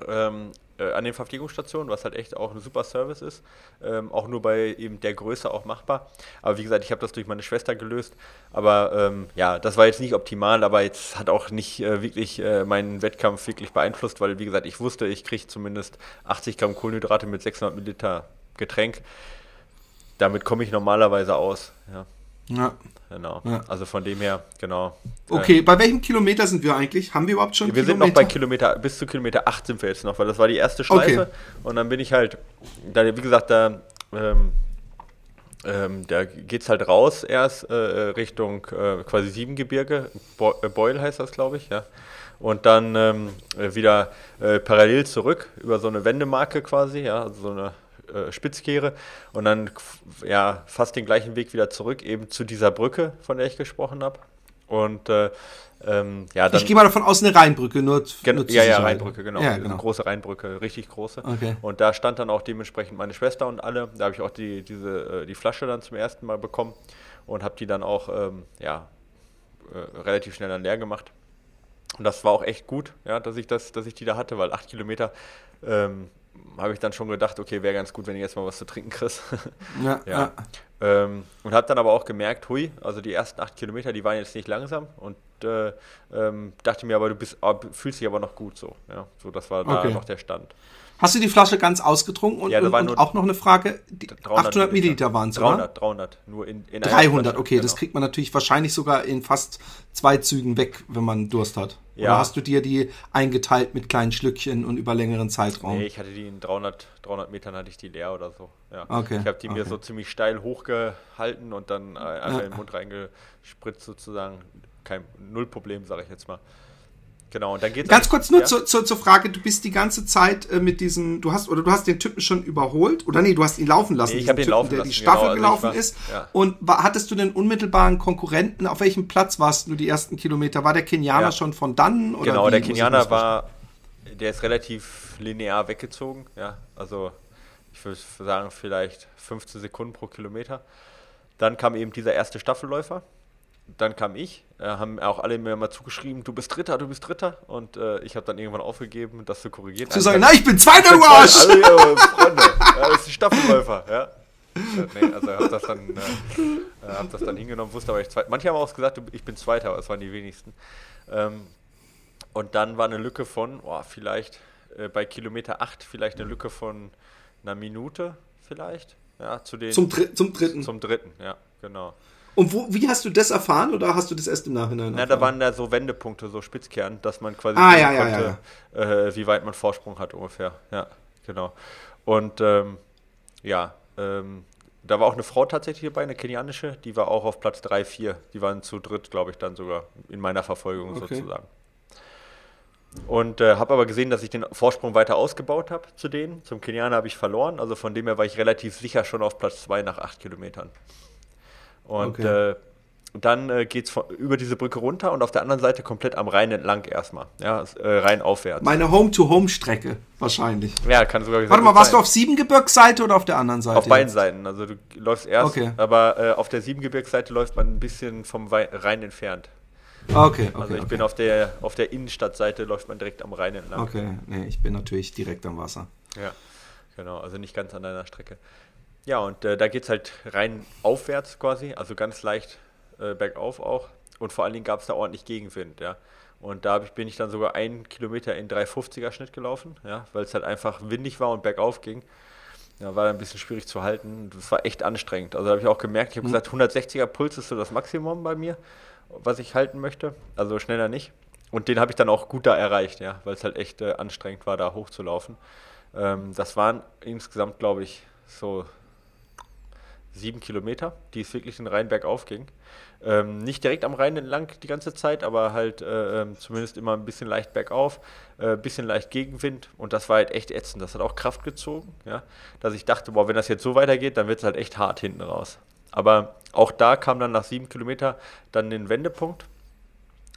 Ähm, äh, an den Verpflegungsstationen, was halt echt auch ein super Service ist. Ähm, auch nur bei eben der Größe auch machbar. Aber wie gesagt, ich habe das durch meine Schwester gelöst. Aber ähm, ja, das war jetzt nicht optimal, aber jetzt hat auch nicht äh, wirklich äh, meinen Wettkampf wirklich beeinflusst, weil wie gesagt, ich wusste, ich kriege zumindest 80 Gramm Kohlenhydrate mit 600 Milliliter Getränk. Damit komme ich normalerweise aus. Ja. Ja. Genau. Ja. Also von dem her, genau. Okay, bei welchem Kilometer sind wir eigentlich? Haben wir überhaupt schon Wir Kilometer? sind noch bei Kilometer, bis zu Kilometer 8 sind wir jetzt noch, weil das war die erste Schleife. Okay. Und dann bin ich halt, da, wie gesagt, da, ähm, ähm, da geht es halt raus erst äh, Richtung äh, quasi Siebengebirge. Bo äh, Beul heißt das, glaube ich, ja. Und dann ähm, wieder äh, parallel zurück über so eine Wendemarke quasi, ja, also so eine äh, Spitzkehre und dann ja fast den gleichen Weg wieder zurück, eben zu dieser Brücke, von der ich gesprochen habe. Und äh, ähm, ja, dann, ich gehe mal davon aus, eine Rheinbrücke, nur, gen, nur Ja, ja, Rheinbrücke, genau. Ja, genau. große Rheinbrücke, richtig große. Okay. Und da stand dann auch dementsprechend meine Schwester und alle. Da habe ich auch die, diese, äh, die Flasche dann zum ersten Mal bekommen und habe die dann auch ähm, ja, äh, relativ schnell dann leer gemacht. Und das war auch echt gut, ja, dass ich das, dass ich die da hatte, weil acht Kilometer ähm, habe ich dann schon gedacht, okay, wäre ganz gut, wenn ich jetzt mal was zu trinken kriegst. ja. ja. ja. Ähm, und habe dann aber auch gemerkt, hui, also die ersten acht Kilometer, die waren jetzt nicht langsam und äh, ähm, dachte mir aber, du bist, fühlst dich aber noch gut so. Ja, so das war da okay. noch der Stand. Hast du die Flasche ganz ausgetrunken? Und, ja, und, und auch noch eine Frage, 800 Milliliter waren es, 300, 300, nur in, in 300, okay, genau. das kriegt man natürlich wahrscheinlich sogar in fast zwei Zügen weg, wenn man Durst hat. Ja. Oder hast du dir die eingeteilt mit kleinen Schlückchen und über längeren Zeitraum? Nee, ich hatte die in 300, 300 Metern hatte ich die leer oder so. Ja. Okay. Ich habe die okay. mir so ziemlich steil hochgehalten und dann einfach ja. in den Mund reingespritzt sozusagen. Kein Null Problem, sage ich jetzt mal. Genau, und dann geht's Ganz kurz nur ja? zur, zur, zur Frage, du bist die ganze Zeit äh, mit diesem, du hast, oder du hast den Typen schon überholt, oder nee, du hast ihn laufen lassen, nee, ich habe Typen, laufen der lassen, die Staffel genau, also gelaufen war, ist. Ja. Und war, hattest du den unmittelbaren Konkurrenten, auf welchem Platz warst du die ersten Kilometer? War der Kenianer ja. schon von dann? Oder genau, der Kenianer war, der ist relativ linear weggezogen, ja, also ich würde sagen vielleicht 15 Sekunden pro Kilometer. Dann kam eben dieser erste Staffelläufer, dann kam ich, äh, haben auch alle mir mal zugeschrieben, du bist Dritter, du bist Dritter. Und äh, ich habe dann irgendwann aufgegeben, das zu korrigieren. Zu sagen, nein, ich bin Zweiter, du Arsch! Also, ja, Freunde, ja, das ist ein Staffelläufer, ja. nee, also habe das, dann, äh, äh, hab das dann hingenommen, wusste aber ich Zweiter. Manche haben auch gesagt, ich bin Zweiter, aber es waren die wenigsten. Ähm, und dann war eine Lücke von, oh, vielleicht äh, bei Kilometer 8, vielleicht eine Lücke von einer Minute, vielleicht. Ja, zu den, zum, Dr zum dritten. Zum dritten, ja, genau. Und wo, wie hast du das erfahren oder hast du das erst im Nachhinein? Na, erfahren? da waren da so Wendepunkte, so Spitzkern, dass man quasi ah, ja, ja, konnte, ja, Äh, wie weit man Vorsprung hat ungefähr. Ja, genau. Und ähm, ja, ähm, da war auch eine Frau tatsächlich dabei, eine kenianische, die war auch auf Platz 3, 4. Die waren zu dritt, glaube ich, dann sogar in meiner Verfolgung okay. sozusagen. Und äh, habe aber gesehen, dass ich den Vorsprung weiter ausgebaut habe zu denen. Zum Kenianer habe ich verloren, also von dem her war ich relativ sicher schon auf Platz 2 nach 8 Kilometern. Und okay. äh, dann äh, geht es über diese Brücke runter und auf der anderen Seite komplett am Rhein entlang erstmal. Ja, äh, Rhein aufwärts. Meine Home-to-Home-Strecke wahrscheinlich. Ja, kann sogar Warte mal, warst sein. du auf Siebengebirgsseite oder auf der anderen Seite? Auf beiden Seiten. Also du läufst erst, okay. aber äh, auf der Siebengebirgsseite läuft man ein bisschen vom Rhein entfernt. Okay, okay. Also ich okay. bin auf der, auf der Innenstadtseite, läuft man direkt am Rhein entlang. Okay, nee, ich bin natürlich direkt am Wasser. Ja, genau, also nicht ganz an deiner Strecke. Ja, und äh, da geht es halt rein aufwärts quasi, also ganz leicht äh, bergauf auch. Und vor allen Dingen gab es da ordentlich Gegenwind, ja. Und da ich, bin ich dann sogar einen Kilometer in 350er Schnitt gelaufen, ja, weil es halt einfach windig war und bergauf ging. Ja, war ein bisschen schwierig zu halten. Das war echt anstrengend. Also da habe ich auch gemerkt, ich habe mhm. gesagt, 160er Puls ist so das Maximum bei mir, was ich halten möchte. Also schneller nicht. Und den habe ich dann auch gut da erreicht, ja, weil es halt echt äh, anstrengend war, da hochzulaufen. Ähm, das waren insgesamt, glaube ich, so sieben Kilometer, die es wirklich den Rhein bergauf ging. Ähm, nicht direkt am Rhein entlang die ganze Zeit, aber halt äh, ähm, zumindest immer ein bisschen leicht bergauf, äh, bisschen leicht Gegenwind und das war halt echt ätzend. Das hat auch Kraft gezogen, ja, dass ich dachte, boah, wenn das jetzt so weitergeht, dann wird es halt echt hart hinten raus. Aber auch da kam dann nach sieben Kilometer dann den Wendepunkt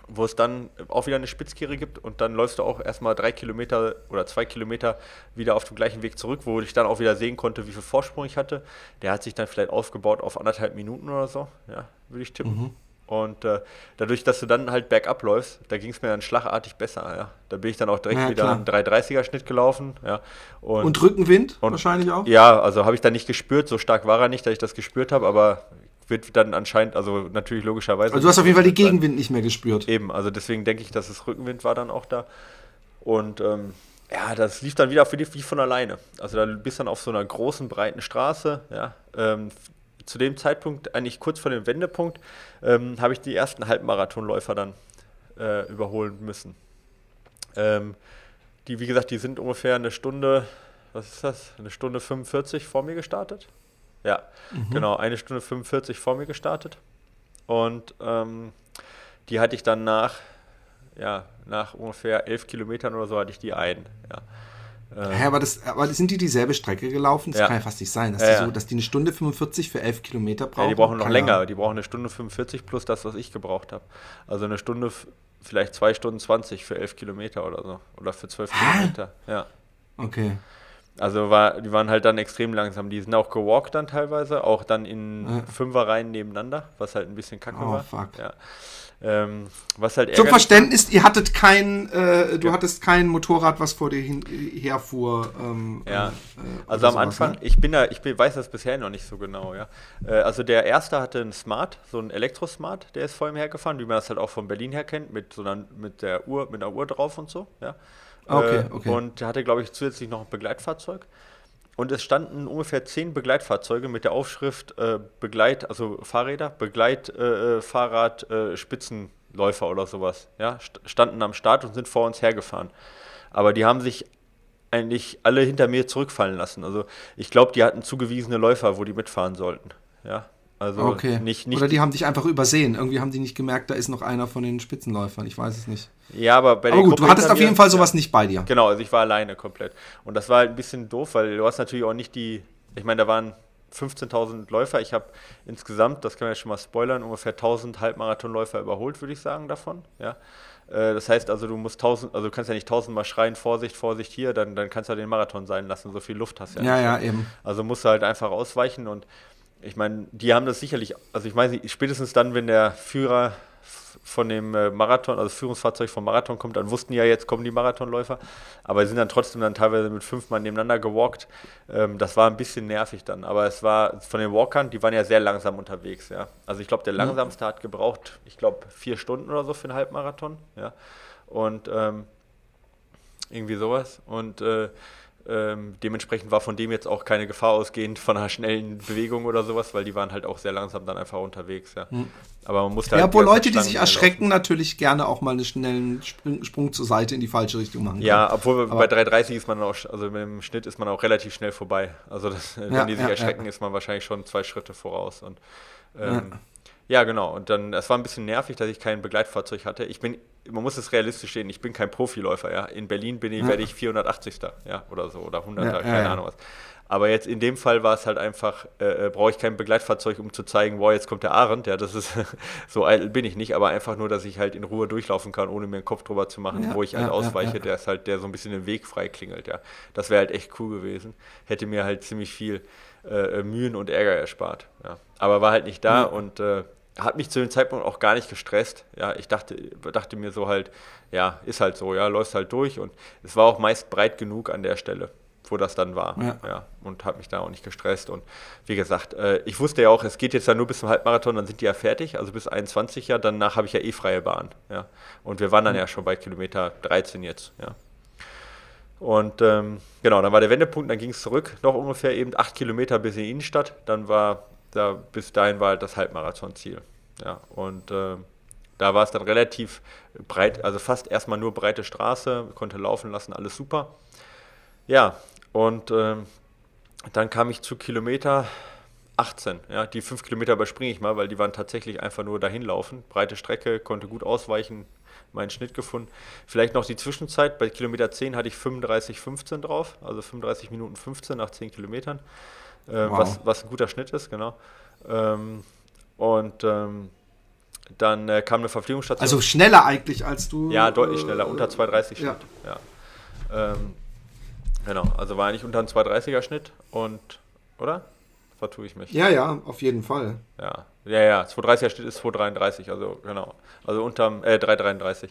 wo es dann auch wieder eine Spitzkehre gibt und dann läufst du auch erstmal drei Kilometer oder zwei Kilometer wieder auf dem gleichen Weg zurück, wo ich dann auch wieder sehen konnte, wie viel Vorsprung ich hatte. Der hat sich dann vielleicht aufgebaut auf anderthalb Minuten oder so, ja, würde ich tippen. Mhm. Und äh, dadurch, dass du dann halt bergab läufst, da ging es mir dann schlagartig besser. Ja. Da bin ich dann auch direkt ja, wieder einen 330er Schnitt gelaufen. Ja. Und, und Rückenwind und, wahrscheinlich auch? Ja, also habe ich dann nicht gespürt. So stark war er nicht, dass ich das gespürt habe, aber wird dann anscheinend, also natürlich logischerweise. Also du hast auf jeden Fall die Gegenwind nicht mehr gespürt. Eben, also deswegen denke ich, dass es Rückenwind war dann auch da. Und ähm, ja, das lief dann wieder für dich wie von alleine. Also da bist dann auf so einer großen, breiten Straße, ja. Ähm, zu dem Zeitpunkt, eigentlich kurz vor dem Wendepunkt, ähm, habe ich die ersten Halbmarathonläufer dann äh, überholen müssen. Ähm, die, wie gesagt, die sind ungefähr eine Stunde, was ist das? Eine Stunde 45 vor mir gestartet. Ja, mhm. genau, eine Stunde 45 vor mir gestartet. Und ähm, die hatte ich dann nach, ja, nach ungefähr elf Kilometern oder so hatte ich die ein. Ja. Ähm, Hä, aber, das, aber sind die dieselbe Strecke gelaufen? Das ja. kann ja fast nicht sein, dass, ja, die so, dass die eine Stunde 45 für elf Kilometer brauchen. Ja, die brauchen noch länger. Die brauchen eine Stunde 45 plus das, was ich gebraucht habe. Also eine Stunde, vielleicht zwei Stunden 20 für elf Kilometer oder so. Oder für zwölf Kilometer. Ja. Okay. Also war, die waren halt dann extrem langsam. Die sind auch gewalkt dann teilweise, auch dann in ja. Fünferreihen nebeneinander, was halt ein bisschen kacke oh, war. Fuck. Ja. Ähm, was halt Zum Verständnis, ihr hattet kein, äh, du ja. hattest kein Motorrad, was vor dir hin, herfuhr. Ähm, ja. Äh, also am sowas, Anfang, ne? ich bin da, ich bin, weiß das bisher noch nicht so genau, ja. Äh, also der erste hatte einen Smart, so einen Elektrosmart, der ist vor ihm hergefahren, wie man das halt auch von Berlin her kennt, mit so einer, mit der Uhr, mit einer Uhr drauf und so, ja. Okay, äh, okay. Und hatte, glaube ich, zusätzlich noch ein Begleitfahrzeug. Und es standen ungefähr zehn Begleitfahrzeuge mit der Aufschrift äh, Begleit, also Fahrräder, Begleitfahrrad, äh, äh, Spitzenläufer oder sowas. Ja, standen am Start und sind vor uns hergefahren. Aber die haben sich eigentlich alle hinter mir zurückfallen lassen. Also ich glaube, die hatten zugewiesene Läufer, wo die mitfahren sollten. Ja, also okay. nicht, nicht Oder die haben dich einfach übersehen. Irgendwie haben die nicht gemerkt, da ist noch einer von den Spitzenläufern. Ich weiß es nicht. Ja, aber bei der Aber gut, du hattest auf jeden Fall sowas ja. nicht bei dir. Genau, also ich war alleine komplett. Und das war halt ein bisschen doof, weil du hast natürlich auch nicht die. Ich meine, da waren 15.000 Läufer. Ich habe insgesamt, das kann man ja schon mal spoilern, ungefähr 1.000 Halbmarathonläufer überholt, würde ich sagen, davon. Ja. Äh, das heißt also, du musst tausend, also du kannst ja nicht tausendmal schreien, Vorsicht, Vorsicht hier, dann, dann kannst du ja den Marathon sein lassen, so viel Luft hast du ja. Ja, nicht. ja, eben. Also musst du halt einfach ausweichen und ich meine, die haben das sicherlich, also ich meine, spätestens dann, wenn der Führer von dem äh, Marathon, also das Führungsfahrzeug vom Marathon kommt, dann wussten ja, jetzt kommen die Marathonläufer, aber sie sind dann trotzdem dann teilweise mit fünf Mann nebeneinander gewalkt. Ähm, das war ein bisschen nervig dann, aber es war von den Walkern, die waren ja sehr langsam unterwegs, ja. Also ich glaube, der mhm. langsamste hat gebraucht, ich glaube, vier Stunden oder so für einen Halbmarathon, ja. Und ähm, irgendwie sowas. Und äh, ähm, dementsprechend war von dem jetzt auch keine Gefahr ausgehend von einer schnellen Bewegung oder sowas, weil die waren halt auch sehr langsam dann einfach unterwegs. Ja. Hm. Aber man musste halt. Ja, obwohl Leute, die sich erschrecken, natürlich gerne auch mal einen schnellen Sprung, Sprung, zur Seite in die falsche Richtung machen. Ja, obwohl Aber bei 3,30 ist man auch, also dem Schnitt ist man auch relativ schnell vorbei. Also das, wenn ja, die sich ja, erschrecken, ist man wahrscheinlich schon zwei Schritte voraus. Und ähm, ja, genau. Und dann, es war ein bisschen nervig, dass ich kein Begleitfahrzeug hatte. Ich bin, man muss es realistisch sehen, ich bin kein Profiläufer, ja. In Berlin bin ich, ja. werde ich 480. Ja, oder so, oder 100. Ja, keine ja, Ahnung was. Aber jetzt in dem Fall war es halt einfach, äh, äh, brauche ich kein Begleitfahrzeug, um zu zeigen, wow, jetzt kommt der Arendt. Ja, das ist, so eitel bin ich nicht, aber einfach nur, dass ich halt in Ruhe durchlaufen kann, ohne mir einen Kopf drüber zu machen, wo ich halt ausweiche, der ist halt, der so ein bisschen den Weg frei klingelt, ja. Das wäre halt echt cool gewesen. Hätte mir halt ziemlich viel äh, Mühen und Ärger erspart, ja. Aber war halt nicht da und äh, hat mich zu dem Zeitpunkt auch gar nicht gestresst. Ja, ich dachte, dachte mir so halt, ja, ist halt so, ja, läuft halt durch und es war auch meist breit genug an der Stelle, wo das dann war. Ja. ja und hat mich da auch nicht gestresst. Und wie gesagt, äh, ich wusste ja auch, es geht jetzt ja nur bis zum Halbmarathon, dann sind die ja fertig, also bis 21 ja, danach habe ich ja eh freie Bahn. Ja. Und wir waren dann mhm. ja schon bei Kilometer 13 jetzt, ja. Und ähm, genau, dann war der Wendepunkt, dann ging es zurück, noch ungefähr eben acht Kilometer bis in die Innenstadt. Dann war da, bis dahin war halt das Halbmarathon-Ziel. Ja, und äh, da war es dann relativ breit, also fast erstmal nur breite Straße, konnte laufen lassen, alles super. Ja, und äh, dann kam ich zu Kilometer 18. Ja, die fünf Kilometer überspringe ich mal, weil die waren tatsächlich einfach nur dahin laufen. Breite Strecke, konnte gut ausweichen, meinen Schnitt gefunden. Vielleicht noch die Zwischenzeit. Bei Kilometer 10 hatte ich 35,15 drauf, also 35 Minuten 15 nach 10 Kilometern äh, wow. was, was ein guter Schnitt ist, genau. Ähm, und ähm, dann äh, kam eine Verpflegungsstation. Also schneller eigentlich als du. Ja, deutlich schneller, unter 2,30 Schnitt. Ja. ja. Ähm, genau, also war eigentlich unter einem 2,30er Schnitt und, oder? Vertue ich mich. Ja, ja, auf jeden Fall. Ja, ja, ja, 2,30er Schnitt ist 2,33, also genau. Also unterm, äh, 3,33.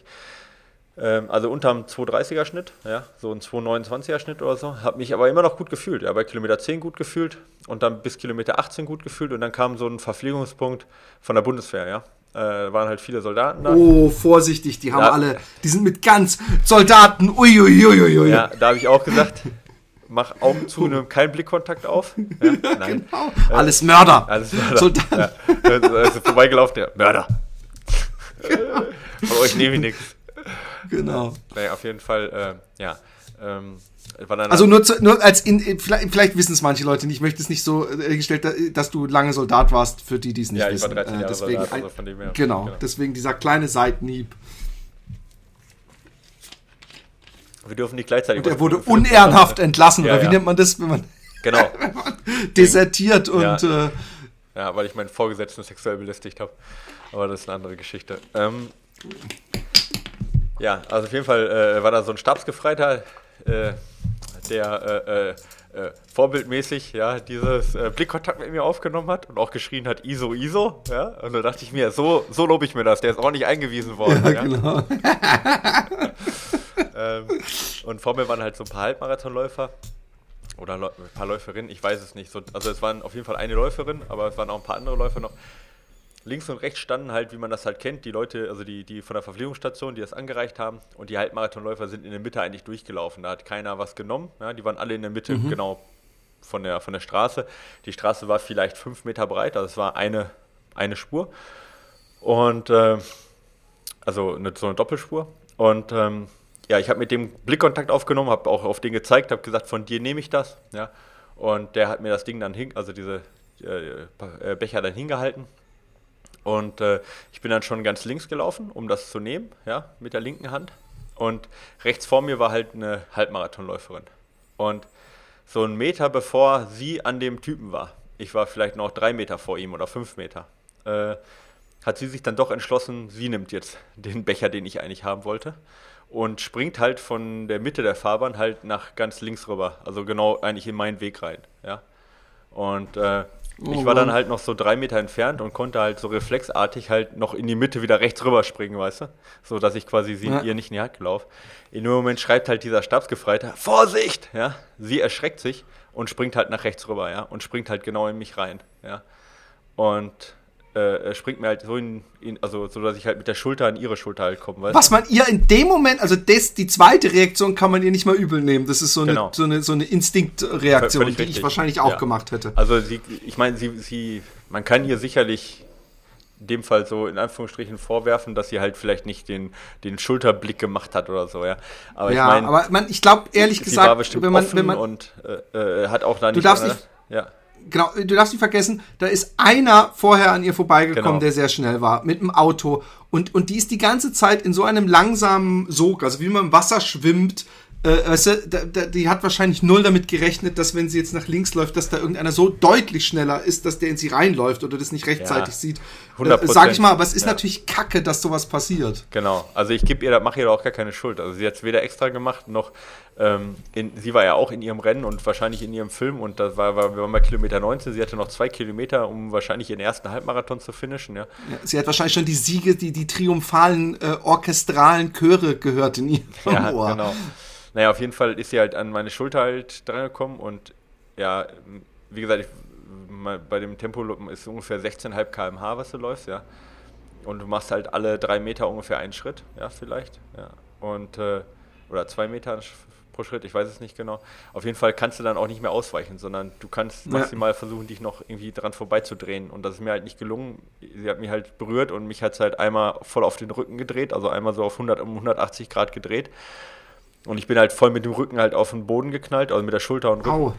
Ähm, also unterm 230er Schnitt, ja, so ein 229er Schnitt oder so. Habe mich aber immer noch gut gefühlt. Ja, bei Kilometer 10 gut gefühlt und dann bis Kilometer 18 gut gefühlt und dann kam so ein Verpflegungspunkt von der Bundeswehr, ja. Äh, waren halt viele Soldaten da. Oh, vorsichtig, die haben da, alle, die sind mit ganz Soldaten, uiuiuiui. Ui, ui. Ja, da habe ich auch gesagt, mach Augen zu, nimm keinen Blickkontakt auf. Ja, nein. Genau. Äh, alles Mörder. Alles Mörder. Soldaten. Ja, also vorbeigelaufen, der Mörder. Genau. Von euch nehme ich nichts. Genau. Naja, auf jeden Fall, äh, ja. Ähm, also nur, zu, nur als in, vielleicht, vielleicht wissen es manche Leute nicht. Ich möchte es nicht so äh, gestellt, dass du lange Soldat warst, für die, die es nicht ja, wissen. Ja, ich war 13 Jahre äh, deswegen, Soldat, also von dem her. Genau, genau, deswegen dieser kleine Seitenhieb. Wir dürfen nicht gleichzeitig. Und er wurde unehrenhaft entlassen, ja, oder wie ja. nennt man das, wenn man, genau. wenn man desertiert und. Ja. Äh, ja, weil ich meinen Vorgesetzten sexuell belästigt habe. Aber das ist eine andere Geschichte. Ähm, ja, also auf jeden Fall äh, war da so ein Stabsgefreiter, äh, der äh, äh, äh vorbildmäßig ja dieses äh, Blickkontakt mit mir aufgenommen hat und auch geschrien hat ISO ISO, ja. Und da dachte ich mir, so so lobe ich mir das. Der ist auch nicht eingewiesen worden. Ja, ja. genau. ähm, und vor mir waren halt so ein paar Halbmarathonläufer oder ein paar Läuferinnen, ich weiß es nicht. So, also es waren auf jeden Fall eine Läuferin, aber es waren auch ein paar andere Läufer noch links und rechts standen halt, wie man das halt kennt, die Leute, also die, die von der Verpflegungsstation, die das angereicht haben. Und die Halbmarathonläufer sind in der Mitte eigentlich durchgelaufen. Da hat keiner was genommen. Ja, die waren alle in der Mitte, mhm. genau von der, von der Straße. Die Straße war vielleicht fünf Meter breit, also es war eine, eine Spur. Und äh, also eine, so eine Doppelspur. Und ähm, ja, ich habe mit dem Blickkontakt aufgenommen, habe auch auf den gezeigt, habe gesagt, von dir nehme ich das. Ja. Und der hat mir das Ding dann hin, also diese äh, Becher dann hingehalten und äh, ich bin dann schon ganz links gelaufen, um das zu nehmen, ja, mit der linken Hand. Und rechts vor mir war halt eine Halbmarathonläuferin. Und so einen Meter bevor sie an dem Typen war, ich war vielleicht noch drei Meter vor ihm oder fünf Meter, äh, hat sie sich dann doch entschlossen, sie nimmt jetzt den Becher, den ich eigentlich haben wollte. Und springt halt von der Mitte der Fahrbahn halt nach ganz links rüber. Also genau eigentlich in meinen Weg rein. Ja. Und äh, Oh ich war dann halt noch so drei Meter entfernt und konnte halt so reflexartig halt noch in die Mitte wieder rechts rüber springen, weißt du? So dass ich quasi sie ja. ihr nicht in die Hand gelaufen. In dem Moment schreibt halt dieser Stabsgefreiter, Vorsicht! Ja, sie erschreckt sich und springt halt nach rechts rüber, ja, und springt halt genau in mich rein, ja. Und äh, springt mir halt so in, in, also so, dass ich halt mit der Schulter an ihre Schulter halt komme. Was man ihr in dem Moment, also das, die zweite Reaktion kann man ihr nicht mal übel nehmen. Das ist so eine, Genau. so eine, so eine Instinktreaktion, Völlig die ich richtig. wahrscheinlich auch Ja. gemacht hätte. Also sie, ich meine, sie, sie, man kann ihr sicherlich in dem Fall so in Anführungsstrichen vorwerfen, dass sie halt vielleicht nicht den, den Schulterblick gemacht hat oder so, ja. Aber ja, ich meine, aber man, ich glaube ehrlich sie gesagt, war bestimmt wenn man, offen wenn man, und äh, äh, hat auch da nicht. darfst äh, nicht- Ja, genau, du darfst nicht vergessen, da ist einer vorher an ihr vorbeigekommen, Genau. der sehr schnell war, mit dem Auto. Und, und die ist die ganze Zeit in so einem langsamen Sog, also wie man im Wasser schwimmt. Äh, weißt du, da, da, die hat wahrscheinlich null damit gerechnet, dass wenn sie jetzt nach links läuft, dass da irgendeiner so deutlich schneller ist, dass der in sie reinläuft oder das nicht rechtzeitig Ja, sieht. 100%. Äh, sag ich mal, aber es ist Ja. natürlich kacke, dass sowas passiert. genau. Also ich gebe ihr, da mache ihr da auch gar keine Schuld. Also sie hat es weder extra gemacht noch. Ähm, in, sie war ja auch in ihrem Rennen und wahrscheinlich in ihrem Film und das war, war wir waren bei Kilometer 19. Sie hatte noch zwei Kilometer, um wahrscheinlich ihren ersten Halbmarathon zu finishen. Ja. Ja, sie hat wahrscheinlich schon die Siege, die, die triumphalen äh, orchestralen Chöre gehört in ihrem Ja, Ohr. genau. Naja, auf jeden Fall ist sie halt an meine Schulter halt drangekommen und ja, wie gesagt, ich, bei dem Tempo ist ungefähr 16,5 km/h, was du läufst, ja. Und du machst halt alle drei Meter ungefähr einen Schritt, ja, vielleicht, ja. Und, äh, oder zwei Meter pro Schritt, ich weiß es nicht genau. Auf jeden Fall kannst du dann auch nicht mehr ausweichen, sondern du kannst Ja. maximal versuchen, dich noch irgendwie dran vorbeizudrehen. Und das ist mir halt nicht gelungen. Sie hat mich halt berührt und mich hat es halt einmal voll auf den Rücken gedreht, also einmal so auf 100, um 180 Grad gedreht. Und ich bin halt voll mit dem Rücken halt auf den Boden geknallt, also mit der Schulter und Rücken. Au.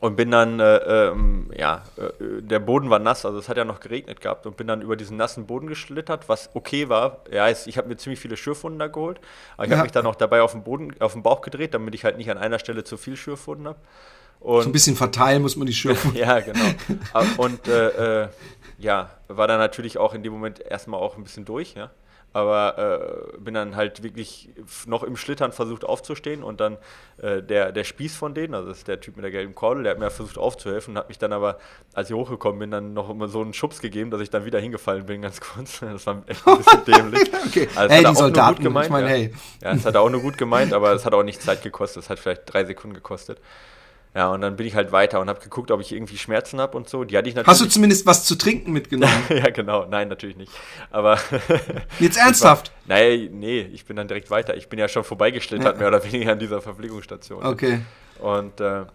Und bin dann, äh, ähm, ja, äh, der Boden war nass, also es hat ja noch geregnet gehabt und bin dann über diesen nassen Boden geschlittert, was okay war. Ja, ich habe mir ziemlich viele Schürfwunden da geholt, aber ich Ja. habe mich dann auch dabei auf den Boden, auf den Bauch gedreht, damit ich halt nicht an einer Stelle zu viel Schürfwunden habe. So ein bisschen verteilen muss man die Schürfen. Ja, genau. Ah, Und äh, äh, ja, war dann natürlich auch in dem Moment erstmal auch ein bisschen durch, ja. Aber äh, bin dann halt wirklich noch im Schlittern versucht aufzustehen und dann äh, der, der Spieß von denen, also das ist der Typ mit der gelben Kordel, der hat mir versucht aufzuhelfen und hat mich dann aber, als ich hochgekommen bin, dann noch immer so einen Schubs gegeben, dass ich dann wieder hingefallen bin, ganz kurz. Das war echt ein bisschen dämlich. Okay. Also, Hey, hat die Soldaten, gemeint, ich meine, ja. hey. Ja, das hat er auch nur gut gemeint, aber es hat auch nicht Zeit gekostet. Es hat vielleicht drei Sekunden gekostet. Ja, und dann bin ich halt weiter und habe geguckt, ob ich irgendwie Schmerzen habe und so. Die hatte ich natürlich. Hast du zumindest was zu trinken mitgenommen? ja, genau. Nein, natürlich nicht. Aber. Jetzt ernsthaft? Nein, nee, ich bin dann direkt weiter. Ich bin ja schon vorbeigeschlittert, Ja. mehr oder weniger an dieser Verpflegungsstation. Okay. Und äh,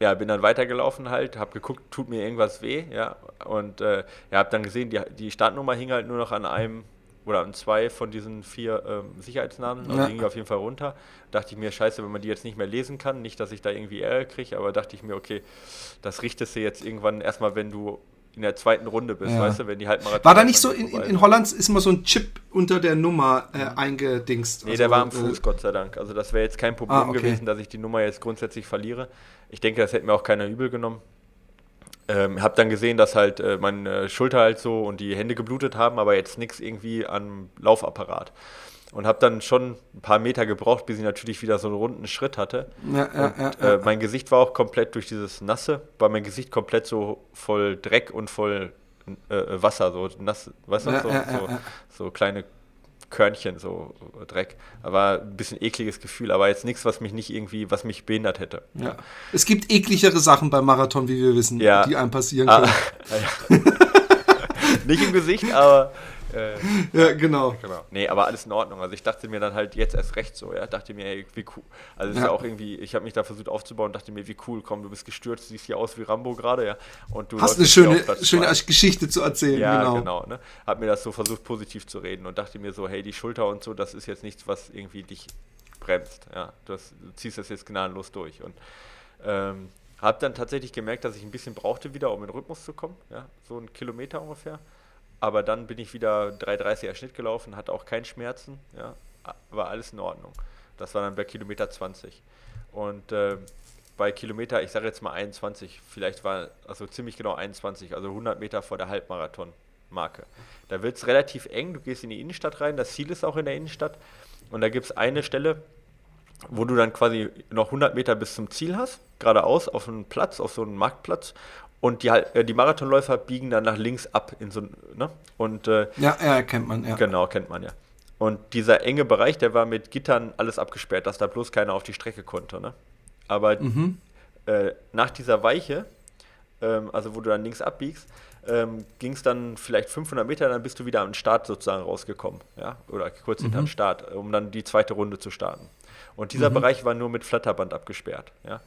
ja, bin dann weitergelaufen halt, habe geguckt, tut mir irgendwas weh, ja. Und äh, ja, habe dann gesehen, die, die Startnummer hing halt nur noch an einem oder an zwei von diesen vier ähm, Sicherheitsnadeln. Also Ja. die ging auf jeden Fall runter. Dachte ich mir, scheiße, wenn man die jetzt nicht mehr lesen kann, nicht, dass ich da irgendwie Ärger kriege, aber dachte ich mir, okay, das richtest du jetzt irgendwann erstmal, wenn du in der zweiten Runde bist, Ja. weißt du, wenn die Halbmarathon. War da nicht so, in, in, Holland ist immer so ein Chip unter der Nummer äh, eingedingst? Nee, Also, der war am äh, Fuß, Gott sei Dank. Also das wäre jetzt kein Problem Ah, okay. gewesen, dass ich die Nummer jetzt grundsätzlich verliere. Ich denke, das hätte mir auch keiner übel genommen. Ähm, hab dann gesehen, dass halt äh, meine Schulter halt so und die Hände geblutet haben, aber jetzt nichts irgendwie am Laufapparat. Und habe dann schon ein paar Meter gebraucht, bis ich natürlich wieder so einen runden Schritt hatte. Ja, ja, und, ja, äh, ja. mein Gesicht war auch komplett durch dieses Nasse, war mein Gesicht komplett so voll Dreck und voll äh, Wasser, so nass, weißt du, so, so, so kleine Körnchen, so Dreck. Aber ein bisschen ekliges Gefühl, aber jetzt nichts, was mich nicht irgendwie, was mich behindert hätte. ja. Es gibt ekligere Sachen beim Marathon, wie wir wissen, Ja. die einem passieren Ah, können. ja. nicht im Gesicht, aber äh, Ja, genau. Genau. Nee, aber alles in Ordnung. Also ich dachte mir dann halt jetzt erst recht so, ja. Dachte mir, ey, wie cool. Also es ist Ja. ja auch irgendwie, ich habe mich da versucht aufzubauen, dachte mir, wie cool, komm, du bist gestürzt, siehst hier aus wie Rambo gerade, ja. Und du Hast eine schöne, schöne zwei. Geschichte zu erzählen, Ja, genau. genau. ne? Hab mir das so versucht, positiv zu reden und dachte mir so, hey, die Schulter und so, das ist jetzt nichts, was irgendwie dich bremst. Ja, du, hast, du ziehst das jetzt gnadenlos durch. Und ähm, habe dann tatsächlich gemerkt, dass ich ein bisschen brauchte wieder, um in den Rhythmus zu kommen. Ja, so ein Kilometer ungefähr. Aber dann bin ich wieder 3,30er Schnitt gelaufen, hatte auch keinen Schmerzen. Ja, war alles in Ordnung. Das war dann bei Kilometer 20. Und ähm, bei Kilometer, ich sage jetzt mal 21, vielleicht war also ziemlich genau 21, also 100 Meter vor der Halbmarathon-Marke. Da wird es relativ eng, du gehst in die Innenstadt rein, das Ziel ist auch in der Innenstadt. Und da gibt es eine Stelle, wo du dann quasi noch 100 Meter bis zum Ziel hast, geradeaus auf einen Platz, auf so einen Marktplatz. Und die, äh, die Marathonläufer biegen dann nach links ab in so ne? Und äh, Ja, ja, kennt man, ja. Genau, kennt man ja. Und dieser enge Bereich, der war mit Gittern alles abgesperrt, dass da bloß keiner auf die Strecke konnte. Ne? Aber Mhm. äh, nach dieser Weiche ähm, also wo du dann links abbiegst, ähm, ging es dann vielleicht 500 Meter, dann bist du wieder am Start sozusagen rausgekommen, ja, oder kurz mhm. hinterm Start, um dann die zweite Runde zu starten. Und dieser mhm. Bereich war nur mit Flatterband abgesperrt, ja.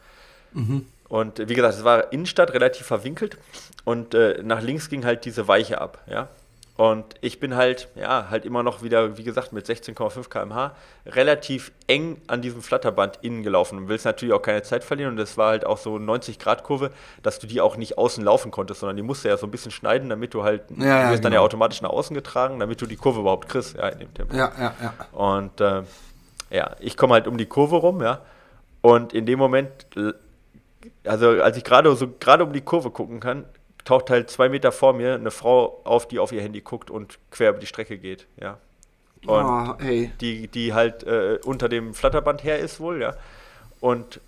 Mhm. Und wie gesagt, es war Innenstadt relativ verwinkelt und äh, nach links ging halt diese Weiche ab, ja. Und ich bin halt, ja, halt immer noch wieder, wie gesagt, mit 16,5 km/h relativ eng an diesem Flatterband innen gelaufen und willst natürlich auch keine Zeit verlieren. Und das war halt auch so 90-Grad-Kurve, dass du die auch nicht außen laufen konntest, sondern die musst du ja so ein bisschen schneiden, damit du halt, ja, du wirst ja, genau. dann ja automatisch nach außen getragen, damit du die Kurve überhaupt kriegst, ja, in dem Tempo. Ja, ja, ja. Und äh, ja, ich komme halt um die Kurve rum, ja. Und in dem Moment, also als ich gerade so gerade um die Kurve gucken kann, taucht halt zwei Meter vor mir eine Frau auf, die auf ihr Handy guckt und quer über die Strecke geht, ja. Und oh, die, die halt äh, unter dem Flatterband her ist wohl, ja. Und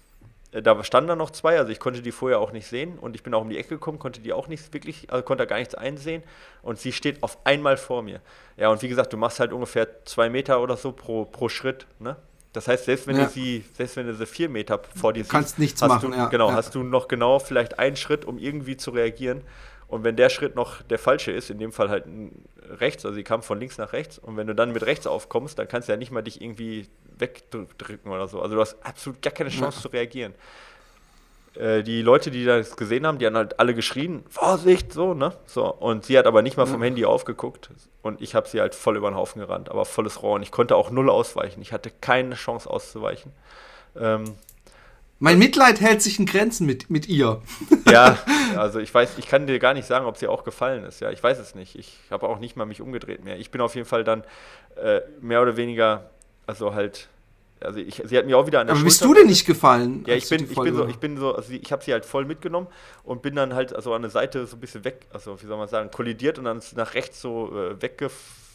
äh, da standen dann noch zwei, also ich konnte die vorher auch nicht sehen und ich bin auch um die Ecke gekommen, konnte die auch nicht wirklich, also konnte gar nichts einsehen und sie steht auf einmal vor mir. Ja, und wie gesagt, du machst halt ungefähr zwei Meter oder so pro, pro Schritt, ne? Das heißt, selbst wenn ja. du sie, selbst wenn du sie vier Meter vor dir siehst, kannst nichts hast machen. Du, ja, genau, ja. hast du noch genau vielleicht einen Schritt, um irgendwie zu reagieren. Und wenn der Schritt noch der falsche ist, in dem Fall halt rechts, also sie kam von links nach rechts, und wenn du dann mit rechts aufkommst, dann kannst du ja nicht mal dich irgendwie wegdrücken oder so. Also du hast absolut gar keine Chance zu reagieren. Äh, die Leute, die das gesehen haben, die haben halt alle geschrien, Vorsicht, so, ne? So, und sie hat aber nicht mal vom Handy aufgeguckt und ich habe sie halt voll über den Haufen gerannt, aber volles Rohr und ich konnte auch null ausweichen. Ich hatte keine Chance auszuweichen. Ähm, mein Mitleid hält sich in Grenzen mit, mit ihr. Ja, also ich weiß, ich kann dir gar nicht sagen, ob sie auch gefallen ist. Ja, ich weiß es nicht. Ich habe auch nicht mal mich umgedreht mehr. Ich bin auf jeden Fall dann äh, mehr oder weniger, also halt also ich, sie hat mir auch wieder an der Aber Schulter bist du denn nicht gefallen? Ja, ich bin, ich bin so, ich bin so, also ich habe sie halt voll mitgenommen und bin dann halt also an der Seite so ein bisschen weg, also wie soll man sagen, kollidiert und dann nach rechts so äh, weggefallen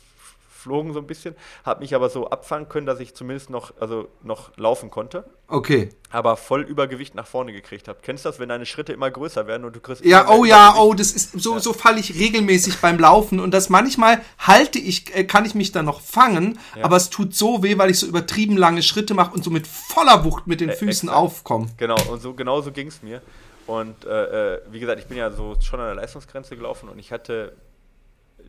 geflogen so ein bisschen, habe mich aber so abfangen können, dass ich zumindest noch, also noch laufen konnte. Okay. Aber voll Übergewicht nach vorne gekriegt habe. Kennst du das, wenn deine Schritte immer größer werden und du kriegst. Ja, oh ja, oh, das ist so, ja. so falle ich regelmäßig beim Laufen und das manchmal halte ich, äh, kann ich mich dann noch fangen, ja. aber es tut so weh, weil ich so übertrieben lange Schritte mache und so mit voller Wucht mit den äh, Füßen aufkomme. Genau, und so genau so ging es mir. Und äh, äh, wie gesagt, ich bin ja so schon an der Leistungsgrenze gelaufen und ich hatte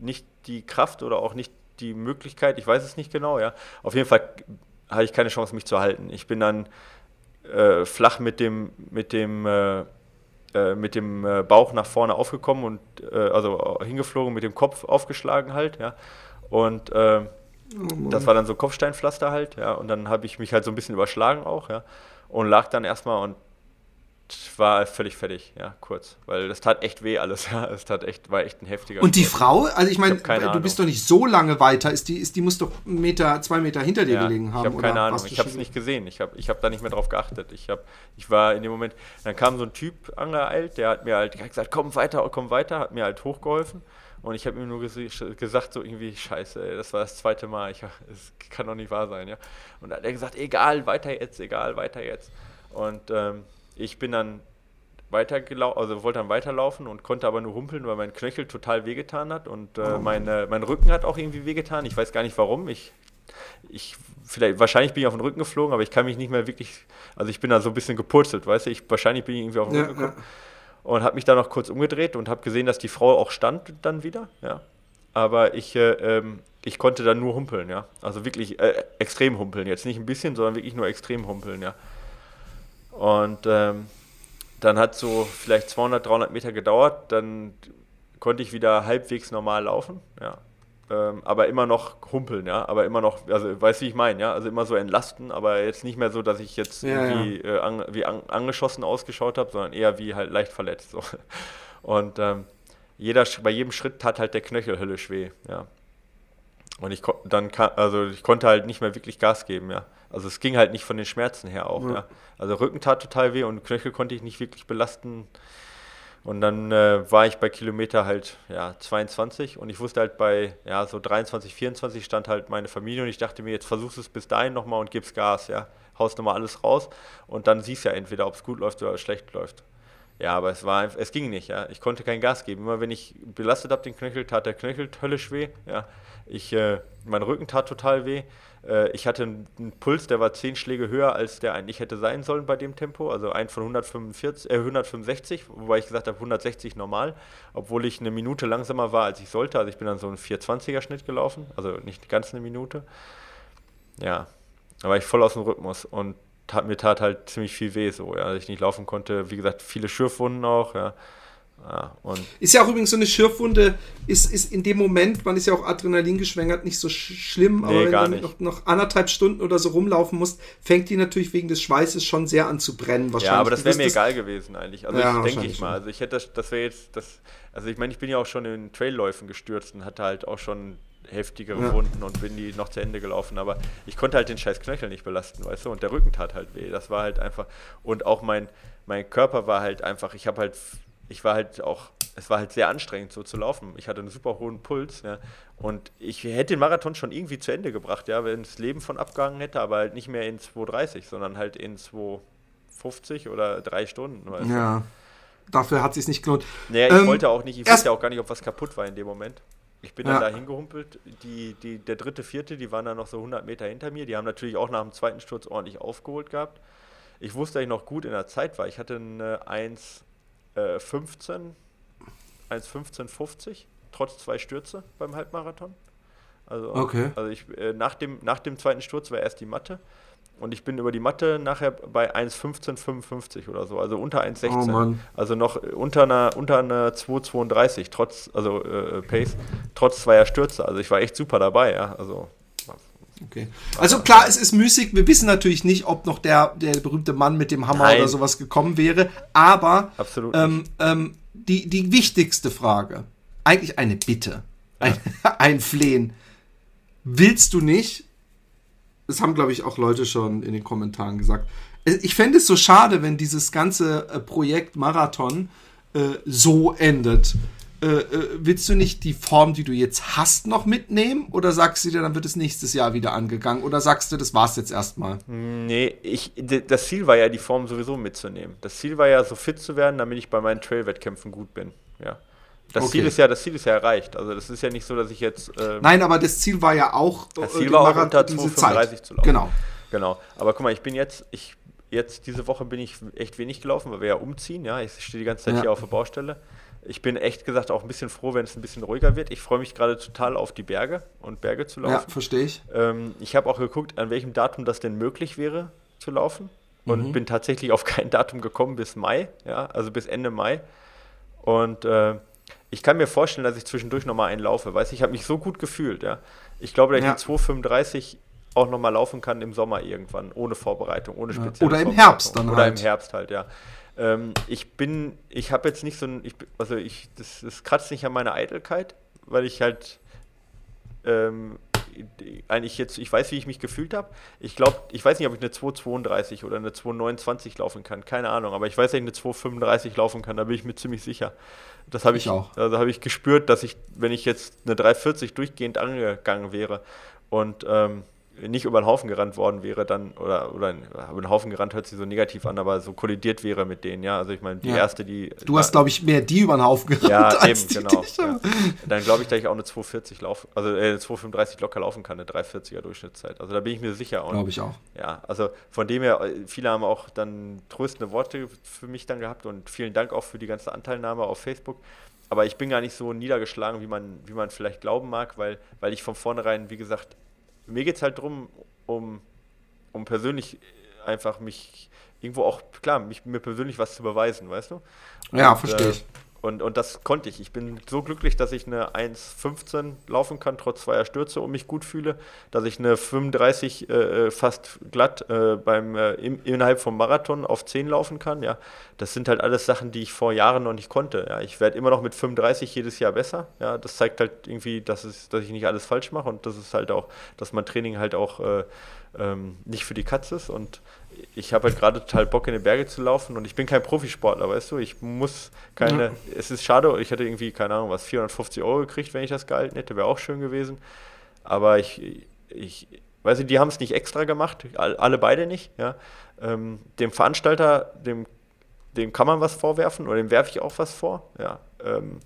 nicht die Kraft oder auch nicht die Möglichkeit, ich weiß es nicht genau, ja. Auf jeden Fall hatte ich keine Chance, mich zu halten. Ich bin dann äh, flach mit dem, mit dem, äh, äh mit dem äh, Bauch nach vorne aufgekommen und äh, also hingeflogen, mit dem Kopf aufgeschlagen halt, ja. Und äh, oh das war dann so Kopfsteinpflaster halt, ja. Und dann habe ich mich halt so ein bisschen überschlagen auch, ja. Und lag dann erstmal und war völlig fertig, ja, kurz. Weil das tat echt weh alles, ja. Es tat echt, war echt ein heftiger. Und die Frau, also ich meine, du bist doch nicht so lange weiter, ist die, ist, die muss doch einen Meter, zwei Meter hinter dir ja, gelegen haben. Ich habe keine Ahnung, ich habe es nicht gesehen. Ich habe ich hab da nicht mehr drauf geachtet. Ich, hab, ich war in dem Moment, dann kam so ein Typ angeeilt, der hat mir halt gesagt, komm weiter, komm weiter, hat mir halt hochgeholfen. Und ich habe ihm nur ges gesagt, so irgendwie, scheiße, ey, das war das zweite Mal, ich, das kann doch nicht wahr sein, ja. Und dann hat er gesagt, egal, weiter jetzt, egal, weiter jetzt. Und ähm, ich bin dann weitergelaufen, also wollte dann weiterlaufen und konnte aber nur humpeln, weil mein Knöchel total wehgetan hat und äh, oh. meine, mein Rücken hat auch irgendwie wehgetan. Ich weiß gar nicht warum. Ich, ich, vielleicht, wahrscheinlich bin ich auf den Rücken geflogen, aber ich kann mich nicht mehr wirklich, also ich bin da so ein bisschen gepurzelt, weißt du, ich, wahrscheinlich bin ich irgendwie auf den ja, Rücken gekommen. Ja. Und habe mich da noch kurz umgedreht und habe gesehen, dass die Frau auch stand dann wieder, ja. Aber ich, äh, ähm, ich konnte dann nur humpeln, ja. Also wirklich äh, extrem humpeln. Jetzt nicht ein bisschen, sondern wirklich nur extrem humpeln, ja. Und ähm, dann hat so vielleicht 200, 300 Meter gedauert, dann konnte ich wieder halbwegs normal laufen, ja. Ähm, aber immer noch humpeln, ja, aber immer noch, also weißt du, wie ich meine, ja, also immer so entlasten, aber jetzt nicht mehr so, dass ich jetzt ja, irgendwie ja. Äh, an, wie an, angeschossen ausgeschaut habe, sondern eher wie halt leicht verletzt. So. Und ähm, jeder, bei jedem Schritt tat halt der Knöchel höllisch weh, ja. Und ich dann also ich konnte halt nicht mehr wirklich Gas geben, ja. Also es ging halt nicht von den Schmerzen her auch, ja. ja. Also Rücken tat total weh und Knöchel konnte ich nicht wirklich belasten. Und dann äh, war ich bei Kilometer halt ja 22 und ich wusste halt bei ja so 23, 24 stand halt meine Familie und ich dachte mir, jetzt versuchst du es bis dahin nochmal und gibst Gas, ja. Haust nochmal alles raus und dann siehst du ja entweder, ob es gut läuft oder schlecht läuft. Ja, aber es war es ging nicht, ja. Ich konnte kein Gas geben. Immer wenn ich belastet habe den Knöchel, tat der Knöchel höllisch weh. Ja. Ich, äh, mein Rücken tat total weh. Äh, ich hatte einen Puls, der war zehn Schläge höher, als der eigentlich hätte sein sollen bei dem Tempo. Also ein von 145, äh, 165, wobei ich gesagt habe 160 normal, obwohl ich eine Minute langsamer war, als ich sollte. Also ich bin dann so einen 420er Schnitt gelaufen, also nicht ganz eine Minute. Ja, da war ich voll aus dem Rhythmus und tat, mir tat halt ziemlich viel weh, so, ja, dass ich nicht laufen konnte. Wie gesagt, viele Schürfwunden auch, ja. Ja, ist ja auch übrigens so eine Schürfwunde, ist, ist in dem Moment, man ist ja auch Adrenalin geschwängert, nicht so sch schlimm, aber nee, wenn du noch, noch, anderthalb Stunden oder so rumlaufen musst, fängt die natürlich wegen des Schweißes schon sehr an zu brennen. Wahrscheinlich. Ja, aber das wäre mir das egal gewesen eigentlich. Also ja, denke ich mal. Also ich hätte das, das wäre jetzt das, also ich meine, ich bin ja auch schon in Trailläufen gestürzt und hatte halt auch schon heftigere ja. Wunden und bin die noch zu Ende gelaufen. Aber ich konnte halt den scheiß Knöchel nicht belasten, weißt du? Und der Rücken tat halt weh. Das war halt einfach. Und auch mein, mein Körper war halt einfach, ich habe halt, ich war halt auch, es war halt sehr anstrengend so zu laufen. Ich hatte einen super hohen Puls, ja. Und ich hätte den Marathon schon irgendwie zu Ende gebracht, ja, wenn das Leben von abgegangen hätte, aber halt nicht mehr in 2,30, sondern halt in 2,50 oder drei Stunden. Weißt du? Ja. Dafür hat es sich nicht gelohnt. Naja, ich ähm, wollte auch nicht, ich wusste ja auch gar nicht, ob was kaputt war in dem Moment. Ich bin ja. dann da hingehumpelt. Die, die, der dritte, vierte, die waren dann noch so 100 Meter hinter mir. Die haben natürlich auch nach dem zweiten Sturz ordentlich aufgeholt gehabt. Ich wusste, dass ich noch gut in der Zeit war. Ich hatte eine 1,15, 1,15,50, trotz zwei Stürze beim Halbmarathon. Also, okay. also ich, äh, nach, dem, nach dem zweiten Sturz war erst die Matte. Und ich bin über die Matte nachher bei 1,1555 oder so, also unter 1,16. Oh also noch unter einer, unter einer 2,32, trotz, also äh, Pace, trotz zweier Stürze. Also ich war echt super dabei, ja. Also, okay. also klar, es ist müßig. Wir wissen natürlich nicht, ob noch der, der berühmte Mann mit dem Hammer Nein. oder sowas gekommen wäre. Aber ähm, ähm, die, die wichtigste Frage, eigentlich eine Bitte, ein, ja. ein Flehen. Willst du nicht das haben, glaube ich, auch Leute schon in den Kommentaren gesagt. Äh, ich fände es so schade, wenn dieses ganze äh, Projekt Marathon äh, so endet. Äh, äh, willst du nicht die Form, die du jetzt hast, noch mitnehmen? Oder sagst du dir, dann wird es nächstes Jahr wieder angegangen? Oder sagst du, das war's jetzt erstmal? Nee, ich, das Ziel war ja, die Form sowieso mitzunehmen. Das Ziel war ja, so fit zu werden, damit ich bei meinen Trail-Wettkämpfen gut bin. Ja. Das, okay. Ziel ist ja, das Ziel ist ja erreicht. Also das ist ja nicht so, dass ich jetzt. Ähm, Nein, aber das Ziel war ja auch. Das Ziel war auch unter 2,35 zu laufen. Genau. Genau. Aber guck mal, ich bin jetzt, ich jetzt diese Woche bin ich echt wenig gelaufen, weil wir ja umziehen. Ja, ich stehe die ganze Zeit ja. hier auf der Baustelle. Ich bin echt gesagt auch ein bisschen froh, wenn es ein bisschen ruhiger wird. Ich freue mich gerade total auf die Berge und Berge zu laufen. Ja, verstehe ich. Ähm, ich habe auch geguckt, an welchem Datum das denn möglich wäre zu laufen und mhm. bin tatsächlich auf kein Datum gekommen bis Mai, ja, also bis Ende Mai. Und äh, ich kann mir vorstellen, dass ich zwischendurch nochmal einen laufe. Weißt ich habe mich so gut gefühlt, ja. Ich glaube, dass ja. ich die 235 auch nochmal laufen kann im Sommer irgendwann, ohne Vorbereitung, ohne spezielle Oder im Herbst dann Oder halt. im Herbst halt, ja. Ähm, ich bin, ich habe jetzt nicht so ein, ich, also ich, das, das kratzt nicht an meiner Eitelkeit, weil ich halt ähm, eigentlich jetzt, ich weiß, wie ich mich gefühlt habe. Ich glaube, ich weiß nicht, ob ich eine 2,32 oder eine 2,29 laufen kann, keine Ahnung, aber ich weiß, dass ich eine 2,35 laufen kann, da bin ich mir ziemlich sicher. Das habe ich, ich, auch. Also habe ich gespürt, dass ich, wenn ich jetzt eine 3,40 durchgehend angegangen wäre und ähm, nicht über den Haufen gerannt worden wäre, dann, oder, oder über den Haufen gerannt hört sich so negativ an, aber so kollidiert wäre mit denen, ja. Also ich meine, die ja. erste, die. Du hast, glaube ich, mehr die über den Haufen gerannt. Ja, als eben, genau. Ja. Dann glaube ich, dass ich auch eine 240 laufen, also äh, eine 235 locker laufen kann, eine 340er Durchschnittszeit. Also da bin ich mir sicher. Glaube ich auch. Ja, also von dem her, äh, viele haben auch dann tröstende Worte für mich dann gehabt und vielen Dank auch für die ganze Anteilnahme auf Facebook. Aber ich bin gar nicht so niedergeschlagen, wie man, wie man vielleicht glauben mag, weil, weil ich von vornherein, wie gesagt, mir geht es halt darum, um, um persönlich einfach mich irgendwo auch, klar, mich, mir persönlich was zu beweisen, weißt du? Und, ja, verstehe ich. Äh, und, und das konnte ich. Ich bin so glücklich, dass ich eine 1,15 laufen kann, trotz zweier Stürze und mich gut fühle, dass ich eine 35 äh, äh, fast glatt äh, beim, äh, im, innerhalb vom Marathon auf 10 laufen kann. Ja, das sind halt alles Sachen, die ich vor Jahren noch nicht konnte. Ja, ich werde immer noch mit 35 jedes Jahr besser. Ja, das zeigt halt irgendwie, dass, es, dass ich nicht alles falsch mache und das ist halt auch, dass mein Training halt auch äh, ähm, nicht für die Katze ist und ich habe halt gerade total Bock in den Berge zu laufen und ich bin kein Profisportler, weißt du, ich muss keine, ja. es ist schade, ich hätte irgendwie, keine Ahnung, was, 450 Euro gekriegt, wenn ich das gehalten hätte, wäre auch schön gewesen, aber ich, ich, weißt du, die haben es nicht extra gemacht, alle beide nicht, ja, ähm, dem Veranstalter, dem dem kann man was vorwerfen oder dem werfe ich auch was vor. Ja, ähm,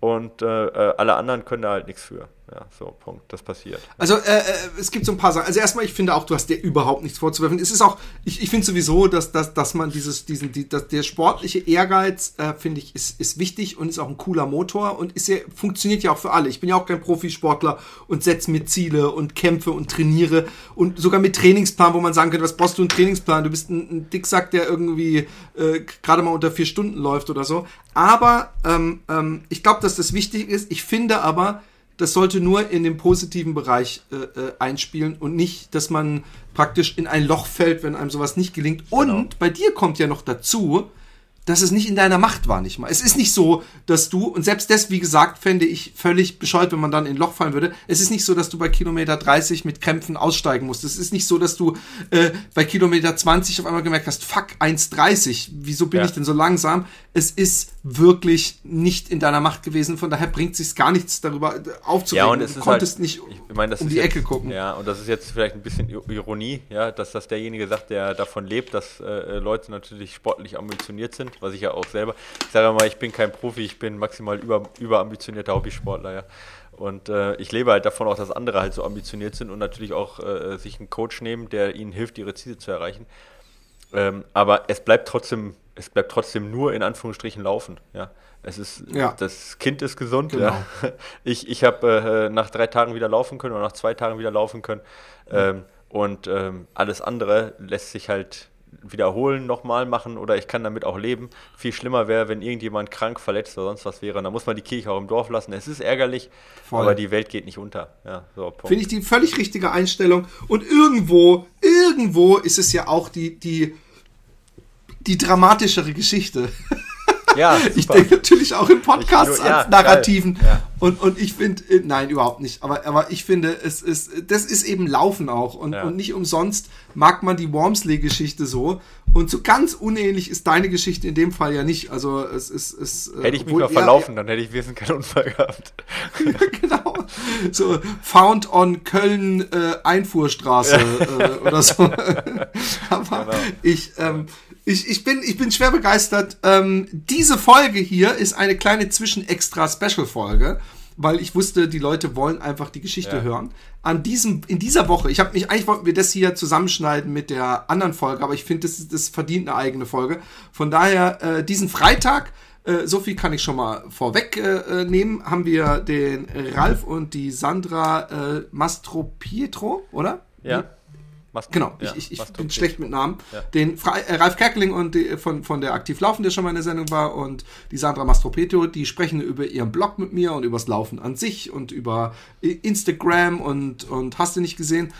und äh, äh, alle anderen können da halt nichts für. Ja, so, Punkt. Das passiert. Also, äh, äh, es gibt so ein paar Sachen. Also, erstmal, ich finde auch, du hast dir überhaupt nichts vorzuwerfen. Es ist auch, ich, ich finde sowieso, dass, dass, dass man dieses, diesen, die, dass der sportliche Ehrgeiz, äh, finde ich, ist, ist wichtig und ist auch ein cooler Motor und ist ja, funktioniert ja auch für alle. Ich bin ja auch kein Profisportler und setze mir Ziele und kämpfe und trainiere und sogar mit Trainingsplan, wo man sagen könnte, was brauchst du einen Trainingsplan? Du bist ein, ein Dicksack, der irgendwie äh, gerade mal unter vier Stunden läuft oder so. Aber ähm, ähm, ich glaube, dass das wichtig ist. Ich finde aber, das sollte nur in den positiven Bereich äh, äh, einspielen und nicht, dass man praktisch in ein Loch fällt, wenn einem sowas nicht gelingt. Und genau. bei dir kommt ja noch dazu, dass es nicht in deiner Macht war, nicht mal. Es ist nicht so, dass du, und selbst das, wie gesagt, fände ich völlig bescheuert, wenn man dann in ein Loch fallen würde. Es ist nicht so, dass du bei Kilometer 30 mit Krämpfen aussteigen musst. Es ist nicht so, dass du äh, bei Kilometer 20 auf einmal gemerkt hast, fuck, 1,30, wieso bin ja. ich denn so langsam? Es ist wirklich nicht in deiner Macht gewesen, von daher bringt es sich gar nichts darüber aufzuregen. Ja, und es du konntest halt, nicht ich mein, um die jetzt, Ecke gucken. Ja, und das ist jetzt vielleicht ein bisschen Ironie, ja, dass das derjenige sagt, der davon lebt, dass äh, Leute natürlich sportlich ambitioniert sind was ich ja auch selber. Ich sage mal, ich bin kein Profi, ich bin maximal über, überambitionierter Hobbysportler, ja. Und äh, ich lebe halt davon auch, dass andere halt so ambitioniert sind und natürlich auch äh, sich einen Coach nehmen, der ihnen hilft, ihre Ziele zu erreichen. Ähm, aber es bleibt trotzdem, es bleibt trotzdem nur in Anführungsstrichen laufen, ja. Es ist, ja. das Kind ist gesund. Genau. Ja. Ich, ich habe äh, nach drei Tagen wieder laufen können oder nach zwei Tagen wieder laufen können. Mhm. Ähm, und ähm, alles andere lässt sich halt wiederholen, nochmal machen oder ich kann damit auch leben. Viel schlimmer wäre, wenn irgendjemand krank, verletzt oder sonst was wäre. Da muss man die Kirche auch im Dorf lassen. Es ist ärgerlich, Voll. aber die Welt geht nicht unter. Ja, so, Finde ich die völlig richtige Einstellung. Und irgendwo, irgendwo ist es ja auch die, die, die dramatischere Geschichte. Ja, ich denke natürlich auch im Podcast an ja, Narrativen. Ja. Und, und ich finde, äh, nein, überhaupt nicht. Aber, aber ich finde, es ist, das ist eben Laufen auch. Und, ja. und nicht umsonst mag man die Wormsley-Geschichte so. Und so ganz unähnlich ist deine Geschichte in dem Fall ja nicht. Also es ist. Es, äh, hätte ich mich mal verlaufen, dann hätte ich wesentlich keinen Unfall gehabt. genau. So Found on Köln äh, Einfuhrstraße äh, oder so. aber genau. ich. Ähm, ich, ich, bin, ich bin schwer begeistert. Ähm, diese Folge hier ist eine kleine Zwischen-Extra-Special-Folge, weil ich wusste, die Leute wollen einfach die Geschichte ja. hören. An diesem, in dieser Woche, ich habe mich, eigentlich wollten wir das hier zusammenschneiden mit der anderen Folge, aber ich finde, das, das verdient eine eigene Folge. Von daher, äh, diesen Freitag, äh, so viel kann ich schon mal vorweg äh, äh nehmen, haben wir den Ralf und die Sandra äh, Mastro Pietro, oder? Ja. Mast genau, ja, ich, ich, ich bin schlecht mit Namen. Ja. Den Fra äh, Ralf Kerkeling und die, von, von der Aktiv Laufen, der schon mal in der Sendung war, und die Sandra Mastropeto, die sprechen über ihren Blog mit mir und übers Laufen an sich und über Instagram und, und hast du nicht gesehen.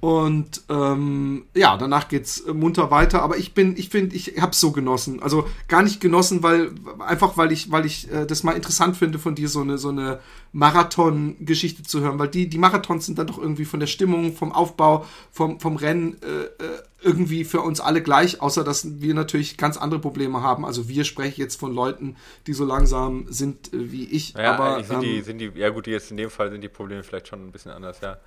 Und ähm, ja, danach geht's munter weiter. Aber ich bin, ich finde, ich hab's so genossen. Also gar nicht genossen, weil einfach, weil ich, weil ich äh, das mal interessant finde, von dir so eine so eine Marathon-Geschichte zu hören, weil die die Marathons sind dann doch irgendwie von der Stimmung, vom Aufbau, vom vom Rennen äh, äh irgendwie für uns alle gleich, außer dass wir natürlich ganz andere Probleme haben. Also wir sprechen jetzt von Leuten, die so langsam sind äh, wie ich. Ja, aber sind, ähm, die, sind die, ja gut, jetzt in dem Fall sind die Probleme vielleicht schon ein bisschen anders, ja.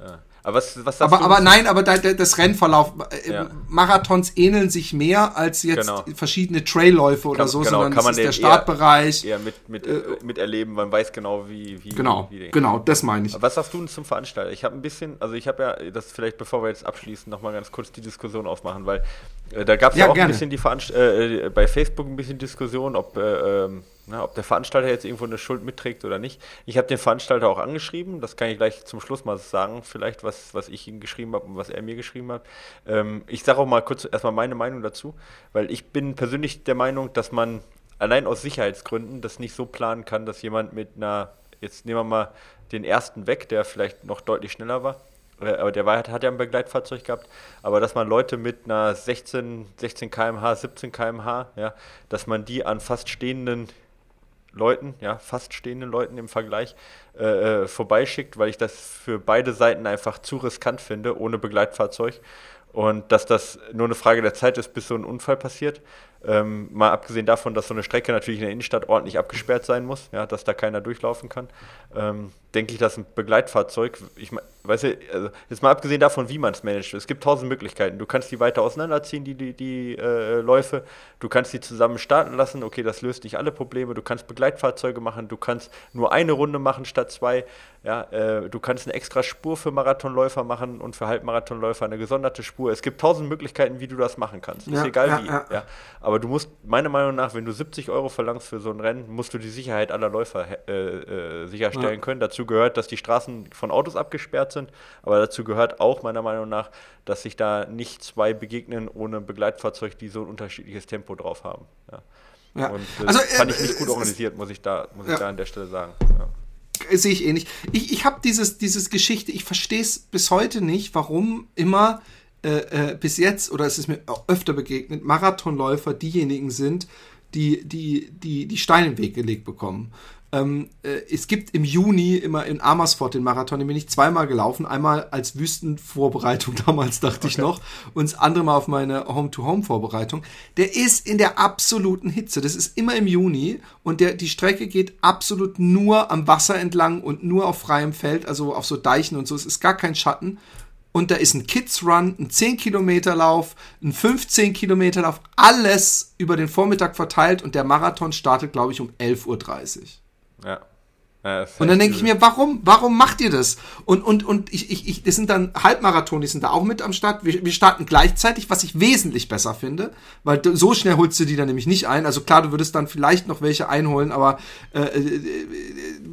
Ja. Aber was, was aber, aber nein, aber da, das Rennverlauf, äh, ja. Marathons ähneln sich mehr als jetzt genau. verschiedene Trailläufe oder so, genau, sondern kann man ist der Startbereich. Eher, eher mit, mit, äh, miterleben, man weiß genau, wie. wie genau, wie genau, das meine ich. was sagst du denn zum Veranstalter? Ich habe ein bisschen, also ich habe ja, das vielleicht bevor wir jetzt abschließen, nochmal ganz kurz die Diskussion aufmachen, weil äh, da gab es ja, ja, auch gerne. ein bisschen die Veranst äh, bei Facebook ein bisschen Diskussion, ob. Äh, ähm, na, ob der Veranstalter jetzt irgendwo eine Schuld mitträgt oder nicht. Ich habe den Veranstalter auch angeschrieben, das kann ich gleich zum Schluss mal sagen, vielleicht, was, was ich ihm geschrieben habe und was er mir geschrieben hat. Ähm, ich sage auch mal kurz erstmal meine Meinung dazu, weil ich bin persönlich der Meinung, dass man allein aus Sicherheitsgründen das nicht so planen kann, dass jemand mit einer, jetzt nehmen wir mal den ersten weg, der vielleicht noch deutlich schneller war, äh, aber der war, hat ja ein Begleitfahrzeug gehabt, aber dass man Leute mit einer 16, 16 km/h, 17 km/h, ja, dass man die an fast stehenden Leuten, ja, fast stehenden Leuten im Vergleich, äh, äh, vorbeischickt, weil ich das für beide Seiten einfach zu riskant finde, ohne Begleitfahrzeug. Und dass das nur eine Frage der Zeit ist, bis so ein Unfall passiert. Ähm, mal abgesehen davon, dass so eine Strecke natürlich in der Innenstadt ordentlich abgesperrt sein muss, ja, dass da keiner durchlaufen kann, ähm, denke ich, dass ein Begleitfahrzeug, ich weiß du, also jetzt mal abgesehen davon, wie man es managt, es gibt tausend Möglichkeiten. Du kannst die weiter auseinanderziehen, die, die, die äh, Läufe, du kannst die zusammen starten lassen, okay, das löst nicht alle Probleme, du kannst Begleitfahrzeuge machen, du kannst nur eine Runde machen statt zwei, ja, äh, du kannst eine extra Spur für Marathonläufer machen und für Halbmarathonläufer eine gesonderte Spur. Es gibt tausend Möglichkeiten, wie du das machen kannst. Ja, ist egal ja, wie. Ja. ja. Aber du musst, meiner Meinung nach, wenn du 70 Euro verlangst für so ein Rennen, musst du die Sicherheit aller Läufer äh, äh, sicherstellen können. Dazu gehört, dass die Straßen von Autos abgesperrt sind, aber dazu gehört auch meiner Meinung nach, dass sich da nicht zwei begegnen ohne Begleitfahrzeug, die so ein unterschiedliches Tempo drauf haben. Ja. Ja. Und äh, also, fand ich nicht gut organisiert, muss ich da, muss ich da an der Stelle sagen. Ja sehe ich ähnlich. Ich, ich habe dieses, dieses Geschichte, ich verstehe es bis heute nicht, warum immer äh, äh, bis jetzt, oder es ist mir auch öfter begegnet, Marathonläufer diejenigen sind, die, die, die, die Steine im Weg gelegt bekommen. Ähm, äh, es gibt im Juni immer in Amersfoort den Marathon, den bin ich zweimal gelaufen. Einmal als Wüstenvorbereitung damals, dachte okay. ich noch. Und das andere Mal auf meine Home-to-Home-Vorbereitung. Der ist in der absoluten Hitze. Das ist immer im Juni. Und der, die Strecke geht absolut nur am Wasser entlang und nur auf freiem Feld, also auf so Deichen und so. Es ist gar kein Schatten. Und da ist ein Kids Run, ein 10 Kilometer Lauf, ein 15 Kilometer Lauf, alles über den Vormittag verteilt und der Marathon startet, glaube ich, um 11.30 Uhr. Ja. ja und dann denke ich mir, warum, warum macht ihr das? Und, und, und ich, ich, ich, das sind dann Halbmarathon, die sind da auch mit am Start. Wir, wir starten gleichzeitig, was ich wesentlich besser finde, weil so schnell holst du die dann nämlich nicht ein. Also klar, du würdest dann vielleicht noch welche einholen, aber äh, äh,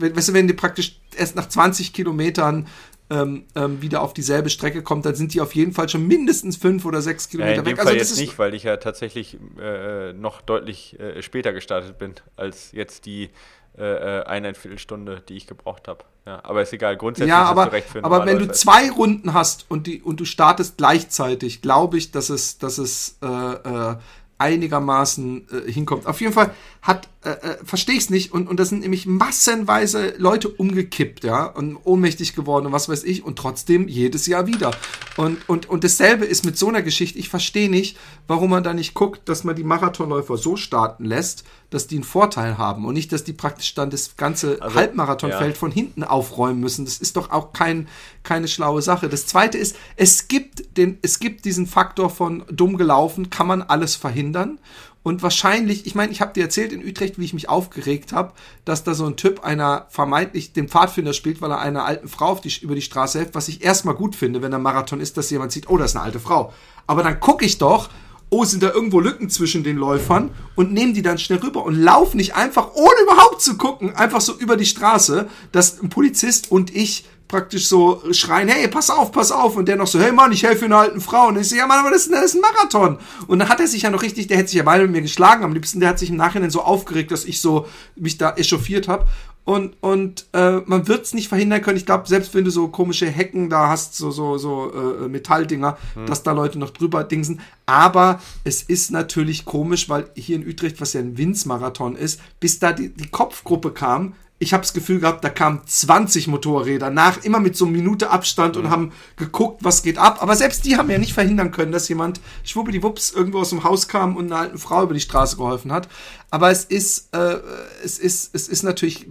äh weißt du, wenn die praktisch erst nach 20 Kilometern ähm, ähm, wieder auf dieselbe Strecke kommt, dann sind die auf jeden Fall schon mindestens fünf oder sechs Kilometer ja, in dem weg. Fall also jetzt nicht, weil ich ja tatsächlich äh, noch deutlich äh, später gestartet bin als jetzt die äh, äh, eine Viertelstunde, die ich gebraucht habe. Ja, aber ist egal, grundsätzlich ja, aber, recht für Aber wenn du zwei Runden hast und, die, und du startest gleichzeitig, glaube ich, dass es, dass es äh, äh, einigermaßen äh, hinkommt. Auf jeden Fall hat, äh, äh, verstehe ich es nicht, und, und da sind nämlich massenweise Leute umgekippt, ja, und ohnmächtig geworden und was weiß ich, und trotzdem jedes Jahr wieder. Und, und, und dasselbe ist mit so einer Geschichte. Ich verstehe nicht, warum man da nicht guckt, dass man die Marathonläufer so starten lässt, dass die einen Vorteil haben und nicht, dass die praktisch dann das ganze also, Halbmarathonfeld ja. von hinten aufräumen müssen. Das ist doch auch kein, keine schlaue Sache. Das zweite ist, es gibt den, es gibt diesen Faktor von dumm gelaufen, kann man alles verhindern. Und wahrscheinlich, ich meine, ich habe dir erzählt in Utrecht, wie ich mich aufgeregt habe, dass da so ein Typ einer vermeintlich den Pfadfinder spielt, weil er einer alten Frau auf die, über die Straße hilft, was ich erstmal gut finde, wenn der Marathon ist, dass jemand sieht, oh, das ist eine alte Frau. Aber dann gucke ich doch, oh, sind da irgendwo Lücken zwischen den Läufern und nehmen die dann schnell rüber und laufen nicht einfach, ohne überhaupt zu gucken, einfach so über die Straße, dass ein Polizist und ich praktisch so schreien, hey, pass auf, pass auf. Und der noch so, hey Mann, ich helfe einer alten Frau. Und ich so, ja Mann, aber das ist, das ist ein Marathon. Und dann hat er sich ja noch richtig, der hätte sich ja beide mit mir geschlagen am liebsten. Der hat sich im Nachhinein so aufgeregt, dass ich so mich da echauffiert habe und, und äh, man wird es nicht verhindern können. Ich glaube, selbst wenn du so komische Hecken da hast, so, so, so äh, Metalldinger, hm. dass da Leute noch drüber dingsen. Aber es ist natürlich komisch, weil hier in Utrecht, was ja ein Winzmarathon ist, bis da die, die Kopfgruppe kam, ich habe das Gefühl gehabt, da kamen 20 Motorräder nach, immer mit so einer Minute Abstand mhm. und haben geguckt, was geht ab. Aber selbst die haben ja nicht verhindern können, dass jemand schwuppdiwupps irgendwo aus dem Haus kam und einer alten Frau über die Straße geholfen hat. Aber es ist, äh, es ist, es ist natürlich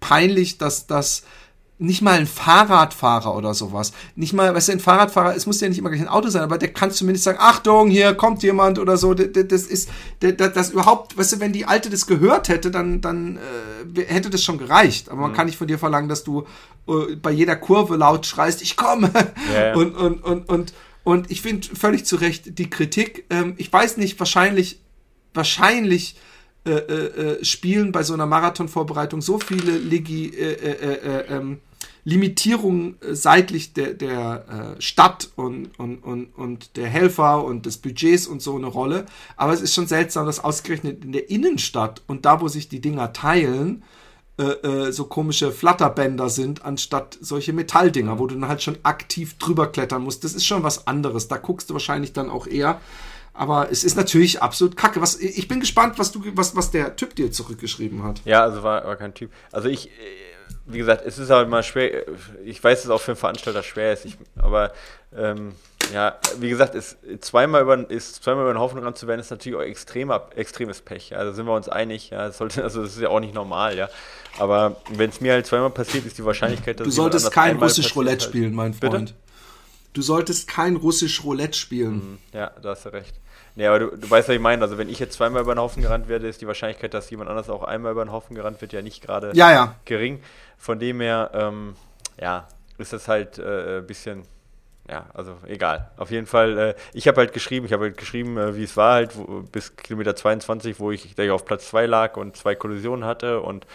peinlich, dass das nicht mal ein Fahrradfahrer oder sowas, nicht mal, weißt du, ein Fahrradfahrer, es muss ja nicht immer gleich ein Auto sein, aber der kann zumindest sagen, Achtung, hier kommt jemand oder so, das ist, das, das überhaupt, weißt du, wenn die Alte das gehört hätte, dann, dann äh, hätte das schon gereicht, aber man mhm. kann nicht von dir verlangen, dass du äh, bei jeder Kurve laut schreist, ich komme, yeah. und, und, und, und, und ich finde völlig zu Recht die Kritik, ähm, ich weiß nicht, wahrscheinlich, wahrscheinlich, äh, äh, äh, spielen bei so einer Marathonvorbereitung so viele Legi, äh, äh, äh seitlich der, der Stadt und, und, und, und der Helfer und des Budgets und so eine Rolle. Aber es ist schon seltsam, dass ausgerechnet in der Innenstadt und da, wo sich die Dinger teilen, so komische Flatterbänder sind, anstatt solche Metalldinger, wo du dann halt schon aktiv drüber klettern musst. Das ist schon was anderes. Da guckst du wahrscheinlich dann auch eher aber es ist natürlich absolut kacke. Was, ich bin gespannt, was, du, was, was der Typ dir zurückgeschrieben hat. Ja, also war, war kein Typ. Also ich, wie gesagt, es ist halt mal schwer. Ich weiß, dass es auch für einen Veranstalter schwer ist. Ich, aber ähm, Ja, wie gesagt, ist zweimal über, ist zweimal über den Haufen ran zu werden, ist natürlich auch extrem, extremes Pech. Ja, da sind wir uns einig. Ja, das sollte, also das ist ja auch nicht normal, ja. Aber wenn es mir halt zweimal passiert, ist die Wahrscheinlichkeit, dass Du solltest kein russisch Roulette halt. spielen, mein Freund. Bitte? Du solltest kein russisch Roulette spielen. Mhm, ja, da hast du recht. Nee, aber du, du weißt, was ich meine. Also, wenn ich jetzt zweimal über den Haufen gerannt werde, ist die Wahrscheinlichkeit, dass jemand anders auch einmal über den Haufen gerannt wird, ja nicht gerade ja, ja. gering. Von dem her, ähm, ja, ist das halt äh, ein bisschen ja, also egal. Auf jeden Fall, äh, ich habe halt geschrieben, ich habe halt geschrieben, äh, wie es war halt, wo, bis Kilometer 22, wo ich, ich auf Platz 2 lag und zwei Kollisionen hatte und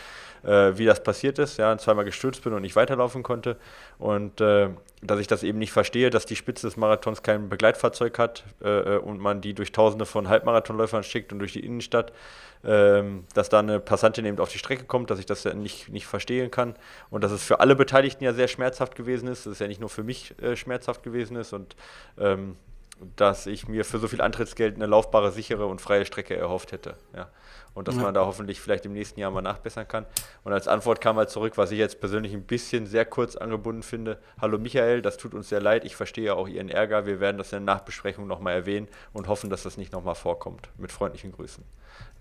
äh, wie das passiert ist, ja, zweimal gestürzt bin und nicht weiterlaufen konnte. Und äh, dass ich das eben nicht verstehe, dass die Spitze des Marathons kein Begleitfahrzeug hat äh, äh, und man die durch tausende von Halbmarathonläufern schickt und durch die Innenstadt, ähm, dass da eine Passantin eben auf die Strecke kommt, dass ich das ja nicht, nicht verstehen kann und dass es für alle Beteiligten ja sehr schmerzhaft gewesen ist, dass es ja nicht nur für mich äh, schmerzhaft gewesen ist und ähm, dass ich mir für so viel Antrittsgeld eine laufbare, sichere und freie Strecke erhofft hätte. Ja und dass ja. man da hoffentlich vielleicht im nächsten Jahr mal nachbessern kann. Und als Antwort kam halt zurück, was ich jetzt persönlich ein bisschen sehr kurz angebunden finde. Hallo Michael, das tut uns sehr leid. Ich verstehe auch Ihren Ärger. Wir werden das in der Nachbesprechung nochmal erwähnen und hoffen, dass das nicht nochmal vorkommt. Mit freundlichen Grüßen.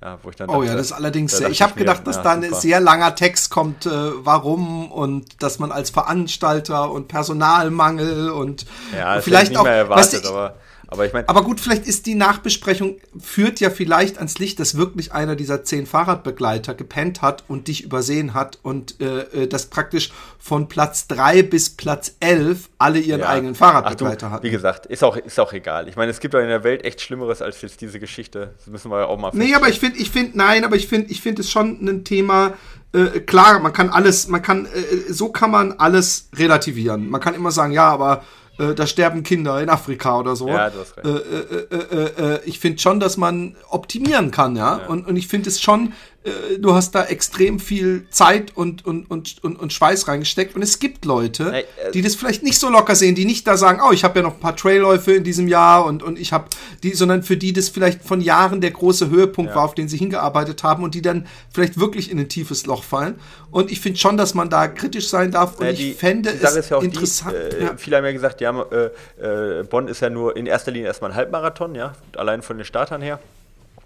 Ja, oh dachte, ja, das ist allerdings sehr. Ich habe gedacht, dass ja, da ein sehr langer Text kommt, äh, warum und dass man als Veranstalter und Personalmangel und ja, vielleicht auch. Erwartet, weißt du, aber aber ich meine. Aber gut, vielleicht ist die Nachbesprechung, führt ja vielleicht ans Licht, dass wirklich einer dieser zehn Fahrradbegleiter gepennt hat und dich übersehen hat und äh, äh das praktisch von Platz drei bis Platz elf alle ihren ja. eigenen Fahrradbegleiter hatten. Wie gesagt, ist auch, ist auch egal. Ich meine, es gibt doch in der Welt echt Schlimmeres als jetzt diese Geschichte. Das müssen wir ja auch mal Nee, aber ich finde, ich finde, nein, aber ich finde, ich finde es schon ein Thema, äh, klar, man kann alles, man kann, äh, so kann man alles relativieren. Man kann immer sagen, ja, aber äh, da sterben Kinder in Afrika oder so. Ja, du hast recht. Äh, äh, äh, äh ich finde schon, dass man optimieren kann, ja. ja. Und, und ich finde es schon äh, du hast da extrem viel Zeit und, und, und, und, und Schweiß reingesteckt. Und es gibt Leute, äh, die das vielleicht nicht so locker sehen, die nicht da sagen, oh, ich habe ja noch ein paar Trailläufe in diesem Jahr und, und ich habe die, sondern für die das vielleicht von Jahren der große Höhepunkt ja. war, auf den sie hingearbeitet haben und die dann vielleicht wirklich in ein tiefes Loch fallen. Und ich finde schon, dass man da kritisch sein darf. Und ja, die, ich fände es ja interessant. Die, äh, ja. Viele haben ja gesagt, ja, äh, Bonn ist ja nur in erster Linie erstmal ein Halbmarathon, ja, allein von den Startern her.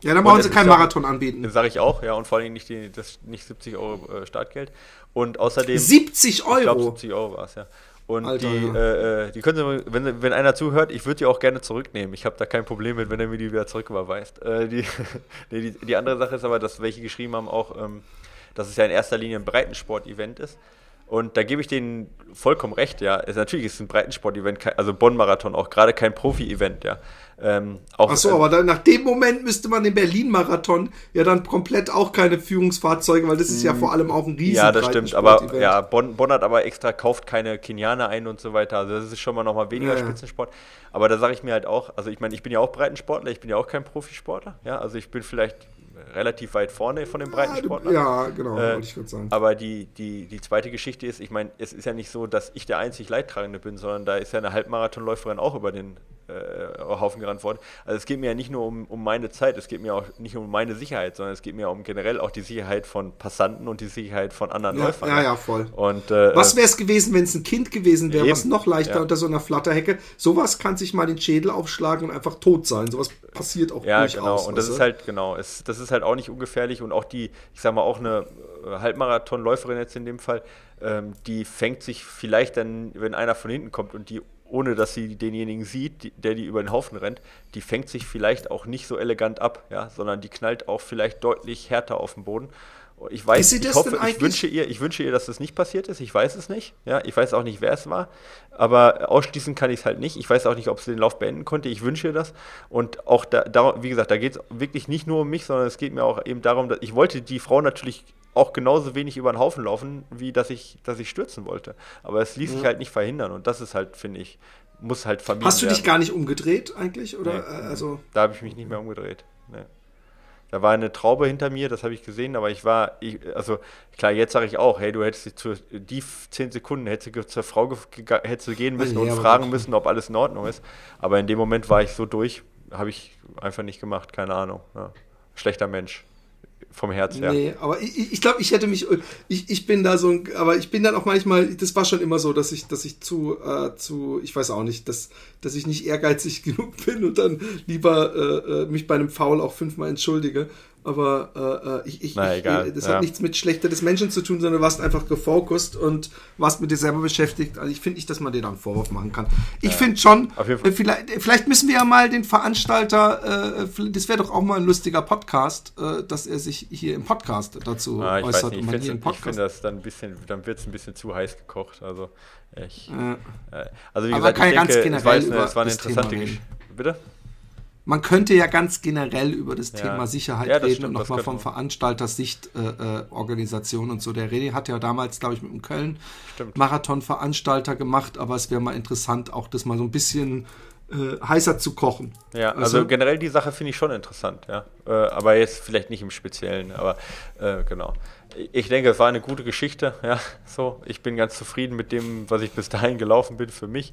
Ja, dann brauchen sie keinen Marathon anbieten. Das sage ich auch, ja, und vor allem nicht, die, das, nicht 70 Euro äh, Startgeld. Und außerdem. 70 Euro? Ich glaube, 70 Euro war es, ja. Und Alter, die, ja. Äh, äh, die können Sie, wenn, wenn einer zuhört, ich würde die auch gerne zurücknehmen. Ich habe da kein Problem mit, wenn er mir die wieder zurücküberweist. Äh, die, die, die, andere Sache ist aber, dass welche geschrieben haben auch, ähm, dass es ja in erster Linie ein Breitensport-Event ist. Und da gebe ich denen vollkommen recht, ja. Es, natürlich ist es ein Breitensport-Event, also Bonn-Marathon auch gerade kein Profi-Event, ja. Ähm, auch, Ach so, äh, aber dann, nach dem Moment müsste man den Berlin-Marathon ja dann komplett auch keine Führungsfahrzeuge, weil das ist ja hm. vor allem auch ein riesen Ja, das stimmt, aber ja, Bonn, Bonn hat aber extra, kauft keine Kenianer ein und so weiter, also das ist schon mal nochmal weniger ja, Spitzensport. Aber da sage ich mir halt auch, also ich meine, ich bin ja auch Breitensportler, ich bin ja auch kein Profisportler, ja, also ich bin vielleicht relativ weit vorne von den Breitensportlern. Ja, genau, äh, wollte ich gerade sagen. Aber die, die, die zweite Geschichte ist, ich meine, es ist ja nicht so, dass ich der einzig Leidtragende bin, sondern da ist ja eine Halbmarathonläuferin auch über den äh, Haufen gerannt worden. Also es geht mir ja nicht nur um, um meine Zeit, es geht mir auch nicht um meine Sicherheit, sondern es geht mir um generell auch die Sicherheit von Passanten und die Sicherheit von anderen ja, Läufern. Ja, ja, voll. Und, äh, was wäre es gewesen, wenn es ein Kind gewesen wäre, was noch leichter ja. unter so einer Flatterhecke? Sowas kann sich mal den Schädel aufschlagen und einfach tot sein. Sowas passiert auch ja, durchaus. Ja, genau. Und das ist halt, genau, es, das ist halt auch nicht ungefährlich und auch die, ich sag mal, auch eine äh, Halbmarathonläuferin jetzt in dem Fall, ähm, die fängt sich vielleicht dann, wenn einer von hinten kommt und die ohne dass sie denjenigen sieht, der die über den Haufen rennt, die fängt sich vielleicht auch nicht so elegant ab, ja, sondern die knallt auch vielleicht deutlich härter auf den Boden. Ich weiß, ich hoffe, ich wünsche ihr, ich wünsche ihr, dass das nicht passiert ist. Ich weiß es nicht. Ja, ich weiß auch nicht, wer es war. Aber ausschließen kann ich es halt nicht. Ich weiß auch nicht, ob sie den Lauf beenden konnte. Ich wünsche ihr das. Und auch da, da wie gesagt, da geht es wirklich nicht nur um mich, sondern es geht mir auch eben darum, dass ich wollte die Frau natürlich auch genauso wenig über den Haufen laufen, wie dass ich, dass ich stürzen wollte. Aber es ließ ja. sich halt nicht verhindern und das ist halt, finde ich, muss halt vermieden Hast du dich gar nicht umgedreht eigentlich? Oder? Nee, also da habe ich mich nicht mehr umgedreht. Nee. Da war eine Traube hinter mir, das habe ich gesehen, aber ich war, ich, also klar, jetzt sage ich auch, hey, du hättest zu, die zehn Sekunden hättest du zur Frau hättest du gehen müssen ja, und fragen müssen, ob alles in Ordnung ist. Aber in dem Moment war ich so durch, habe ich einfach nicht gemacht, keine Ahnung. Ja. Schlechter Mensch vom Herz her. Nee, aber ich, ich glaube, ich hätte mich, ich, ich bin da so, aber ich bin dann auch manchmal, das war schon immer so, dass ich, dass ich zu, äh, zu, ich weiß auch nicht, dass, dass ich nicht ehrgeizig genug bin und dann lieber äh, äh mich bei einem Foul auch fünfmal entschuldige. Aber äh, äh, ich, ich, Na, ich, das ja. hat nichts mit Schlechter des Menschen zu tun, sondern du warst einfach gefokust und warst mit dir selber beschäftigt. Also ich finde nicht, dass man dir da einen Vorwurf machen kann. Ich ja. finde schon, äh, vielleicht, vielleicht müssen wir ja mal den Veranstalter, äh, das wäre doch auch mal ein lustiger Podcast, äh, dass er sich hier im Podcast dazu ah, äußert. Ich, ich finde das dann ein bisschen, dann wird es ein bisschen zu heiß gekocht. Also ich, ja. Äh, also wie Aber gesagt, ich denke, es war, eine, es war eine interessante Geschichte. Bitte? Man könnte ja ganz generell über das Ja. Thema Sicherheit Ja, reden stimmt, und nochmal vom man. Veranstalter-Sicht äh, äh, Organisation und so. Der René hat ja damals, glaube ich, mit dem Köln Stimmt. Marathon-Veranstalter gemacht, aber es wäre mal interessant, auch das mal so ein bisschen äh, heißer zu kochen. Ja, Also- also generell die Sache finde ich schon interessant, ja. Äh, aber jetzt vielleicht nicht im Speziellen, aber äh, genau. Ich denke, es war eine gute Geschichte, ja. So, ich bin ganz zufrieden mit dem, was ich bis dahin gelaufen bin für mich.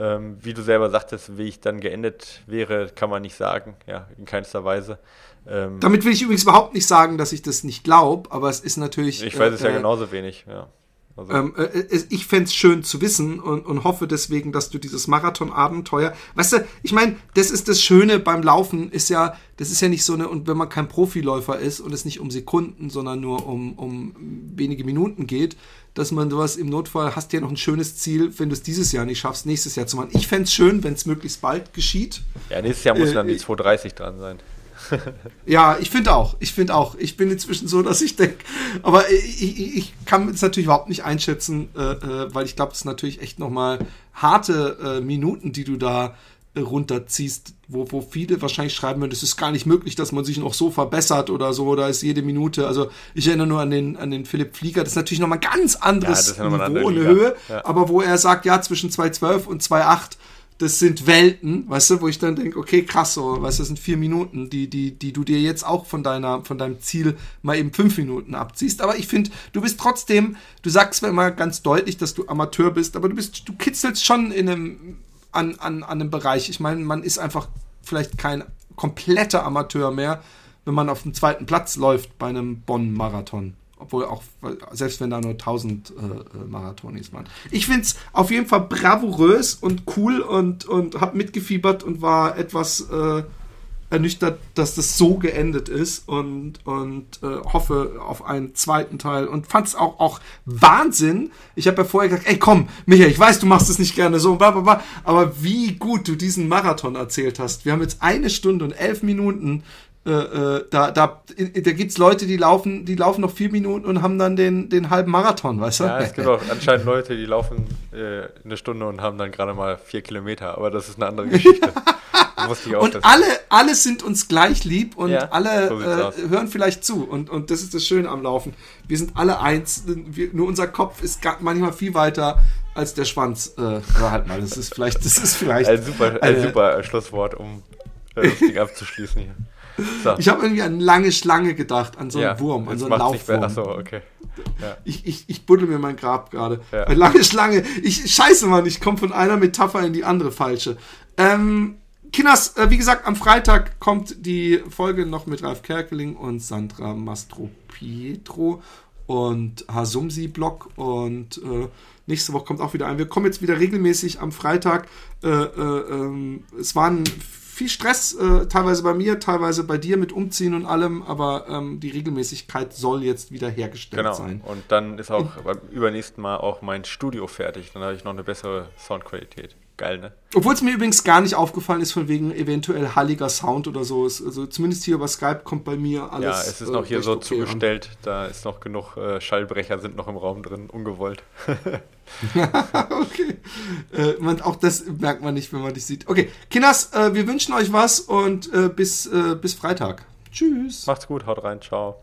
Ähm, wie du selber sagtest, wie ich dann geendet wäre, kann man nicht sagen, ja, in keinster Weise. Ähm, Damit will ich übrigens überhaupt nicht sagen, dass ich das nicht glaube, aber es ist natürlich. ich weiß es ja äh, genauso wenig, ja. Also, Ähm, äh, äh, ich fände es schön zu wissen und, und hoffe deswegen, dass du dieses Marathon-Abenteuer, weißt du, ich meine, das ist das Schöne beim Laufen, ist ja, das ist ja nicht so eine, und wenn man kein Profiläufer ist und es nicht um Sekunden, sondern nur um, um wenige Minuten geht, dass man sowas im Notfall hast ja noch ein schönes Ziel, wenn du es dieses Jahr nicht schaffst, nächstes Jahr zu machen. Ich fände es schön, wenn es möglichst bald geschieht. ja, nächstes Jahr muss äh, dann die ich- 230 dran sein. Ja, ich finde auch. Ich finde auch. Ich bin inzwischen so, dass ich denke, aber ich, ich, ich kann es natürlich überhaupt nicht einschätzen, äh, äh, weil ich glaube, es ist natürlich echt nochmal harte äh, Minuten, die du da runterziehst, wo, wo viele wahrscheinlich schreiben würden, es ist gar nicht möglich, dass man sich noch so verbessert oder so, da ist jede Minute, also ich erinnere nur an den, an den Philipp Flieger, das ist natürlich nochmal ein ganz anderes ja Niveau, eine. Höhe, Ja. aber wo er sagt, ja, zwischen 2,12 und 2,8 das sind Welten, weißt du, wo ich dann denke, okay, krass, so, weißt du, das sind vier Minuten, die, die, die du dir jetzt auch von deiner, von deinem Ziel mal eben fünf Minuten abziehst. Aber ich finde, du bist trotzdem, du sagst zwar immer ganz deutlich, dass du Amateur bist, aber du bist, du kitzelst schon in einem, an, an, an einem Bereich. Ich meine, man ist einfach vielleicht kein kompletter Amateur mehr, wenn man auf dem zweiten Platz läuft bei einem Bonn-Marathon. Obwohl auch, selbst wenn da nur 1000 äh, äh, Marathonis waren. Ich finde es auf jeden Fall bravourös und cool und, und habe mitgefiebert und war etwas äh, ernüchtert, dass das so geendet ist und, und äh, hoffe auf einen zweiten Teil und fand es auch, auch Wahnsinn. Ich habe ja vorher gesagt, ey komm, Michael, ich weiß, du machst es nicht gerne so, bla, bla, bla, aber wie gut du diesen Marathon erzählt hast. Wir haben jetzt eine Stunde und elf Minuten äh, äh, da, da, da gibt's Leute, die laufen, die laufen noch vier Minuten und haben dann den, den halben Marathon, weißt du? Ja, es gibt auch anscheinend Leute, die laufen äh, eine Stunde und haben dann gerade mal vier Kilometer, aber das ist eine andere Geschichte. Ich auch Und alle, alle sind uns gleich lieb und Ja, alle so äh, hören vielleicht zu. Und, und das ist das Schöne am Laufen. Wir sind alle eins. Wir, nur unser Kopf ist manchmal viel weiter als der Schwanz. Äh, halt mal, das ist vielleicht, das ist vielleicht. ein super, ein super Schlusswort, um äh, das Ding abzuschließen hier. So. Ich habe irgendwie an eine lange Schlange gedacht, an so einen Wurm, an so einen Laufwurm. Achso, okay. Ja. Ich, ich, ich buddel mir mein Grab gerade. Ja. Eine lange Schlange. Ich, scheiße, Mann, ich komme von einer Metapher in die andere falsche. Ähm, Kinders, äh, wie gesagt, am Freitag kommt die Folge noch mit Ralf Kerkeling und Sandra Mastro Pietro und Hasumsi Blog und äh, nächste Woche kommt auch wieder ein. Wir kommen jetzt wieder regelmäßig am Freitag. Äh, äh, ähm, es waren viel Stress, äh, teilweise bei mir, teilweise bei dir mit Umziehen und allem, aber ähm, die Regelmäßigkeit soll jetzt wieder hergestellt Genau. sein. Und dann ist auch beim übernächsten Mal auch mein Studio fertig. Dann habe ich noch eine bessere Soundqualität. Geil, ne? Obwohl es mir übrigens gar nicht aufgefallen ist, von wegen eventuell halliger Sound oder so. Also zumindest hier über Skype kommt bei mir alles. ja, es ist äh, noch hier recht so okay an. zugestellt. Da ist noch genug äh, Schallbrecher sind noch im Raum drin, ungewollt. okay. Äh, man, auch das merkt man nicht, wenn man dich sieht. Okay, Kinders, äh, wir wünschen euch was und äh, bis, äh, bis Freitag. Tschüss. Macht's gut, haut rein, ciao.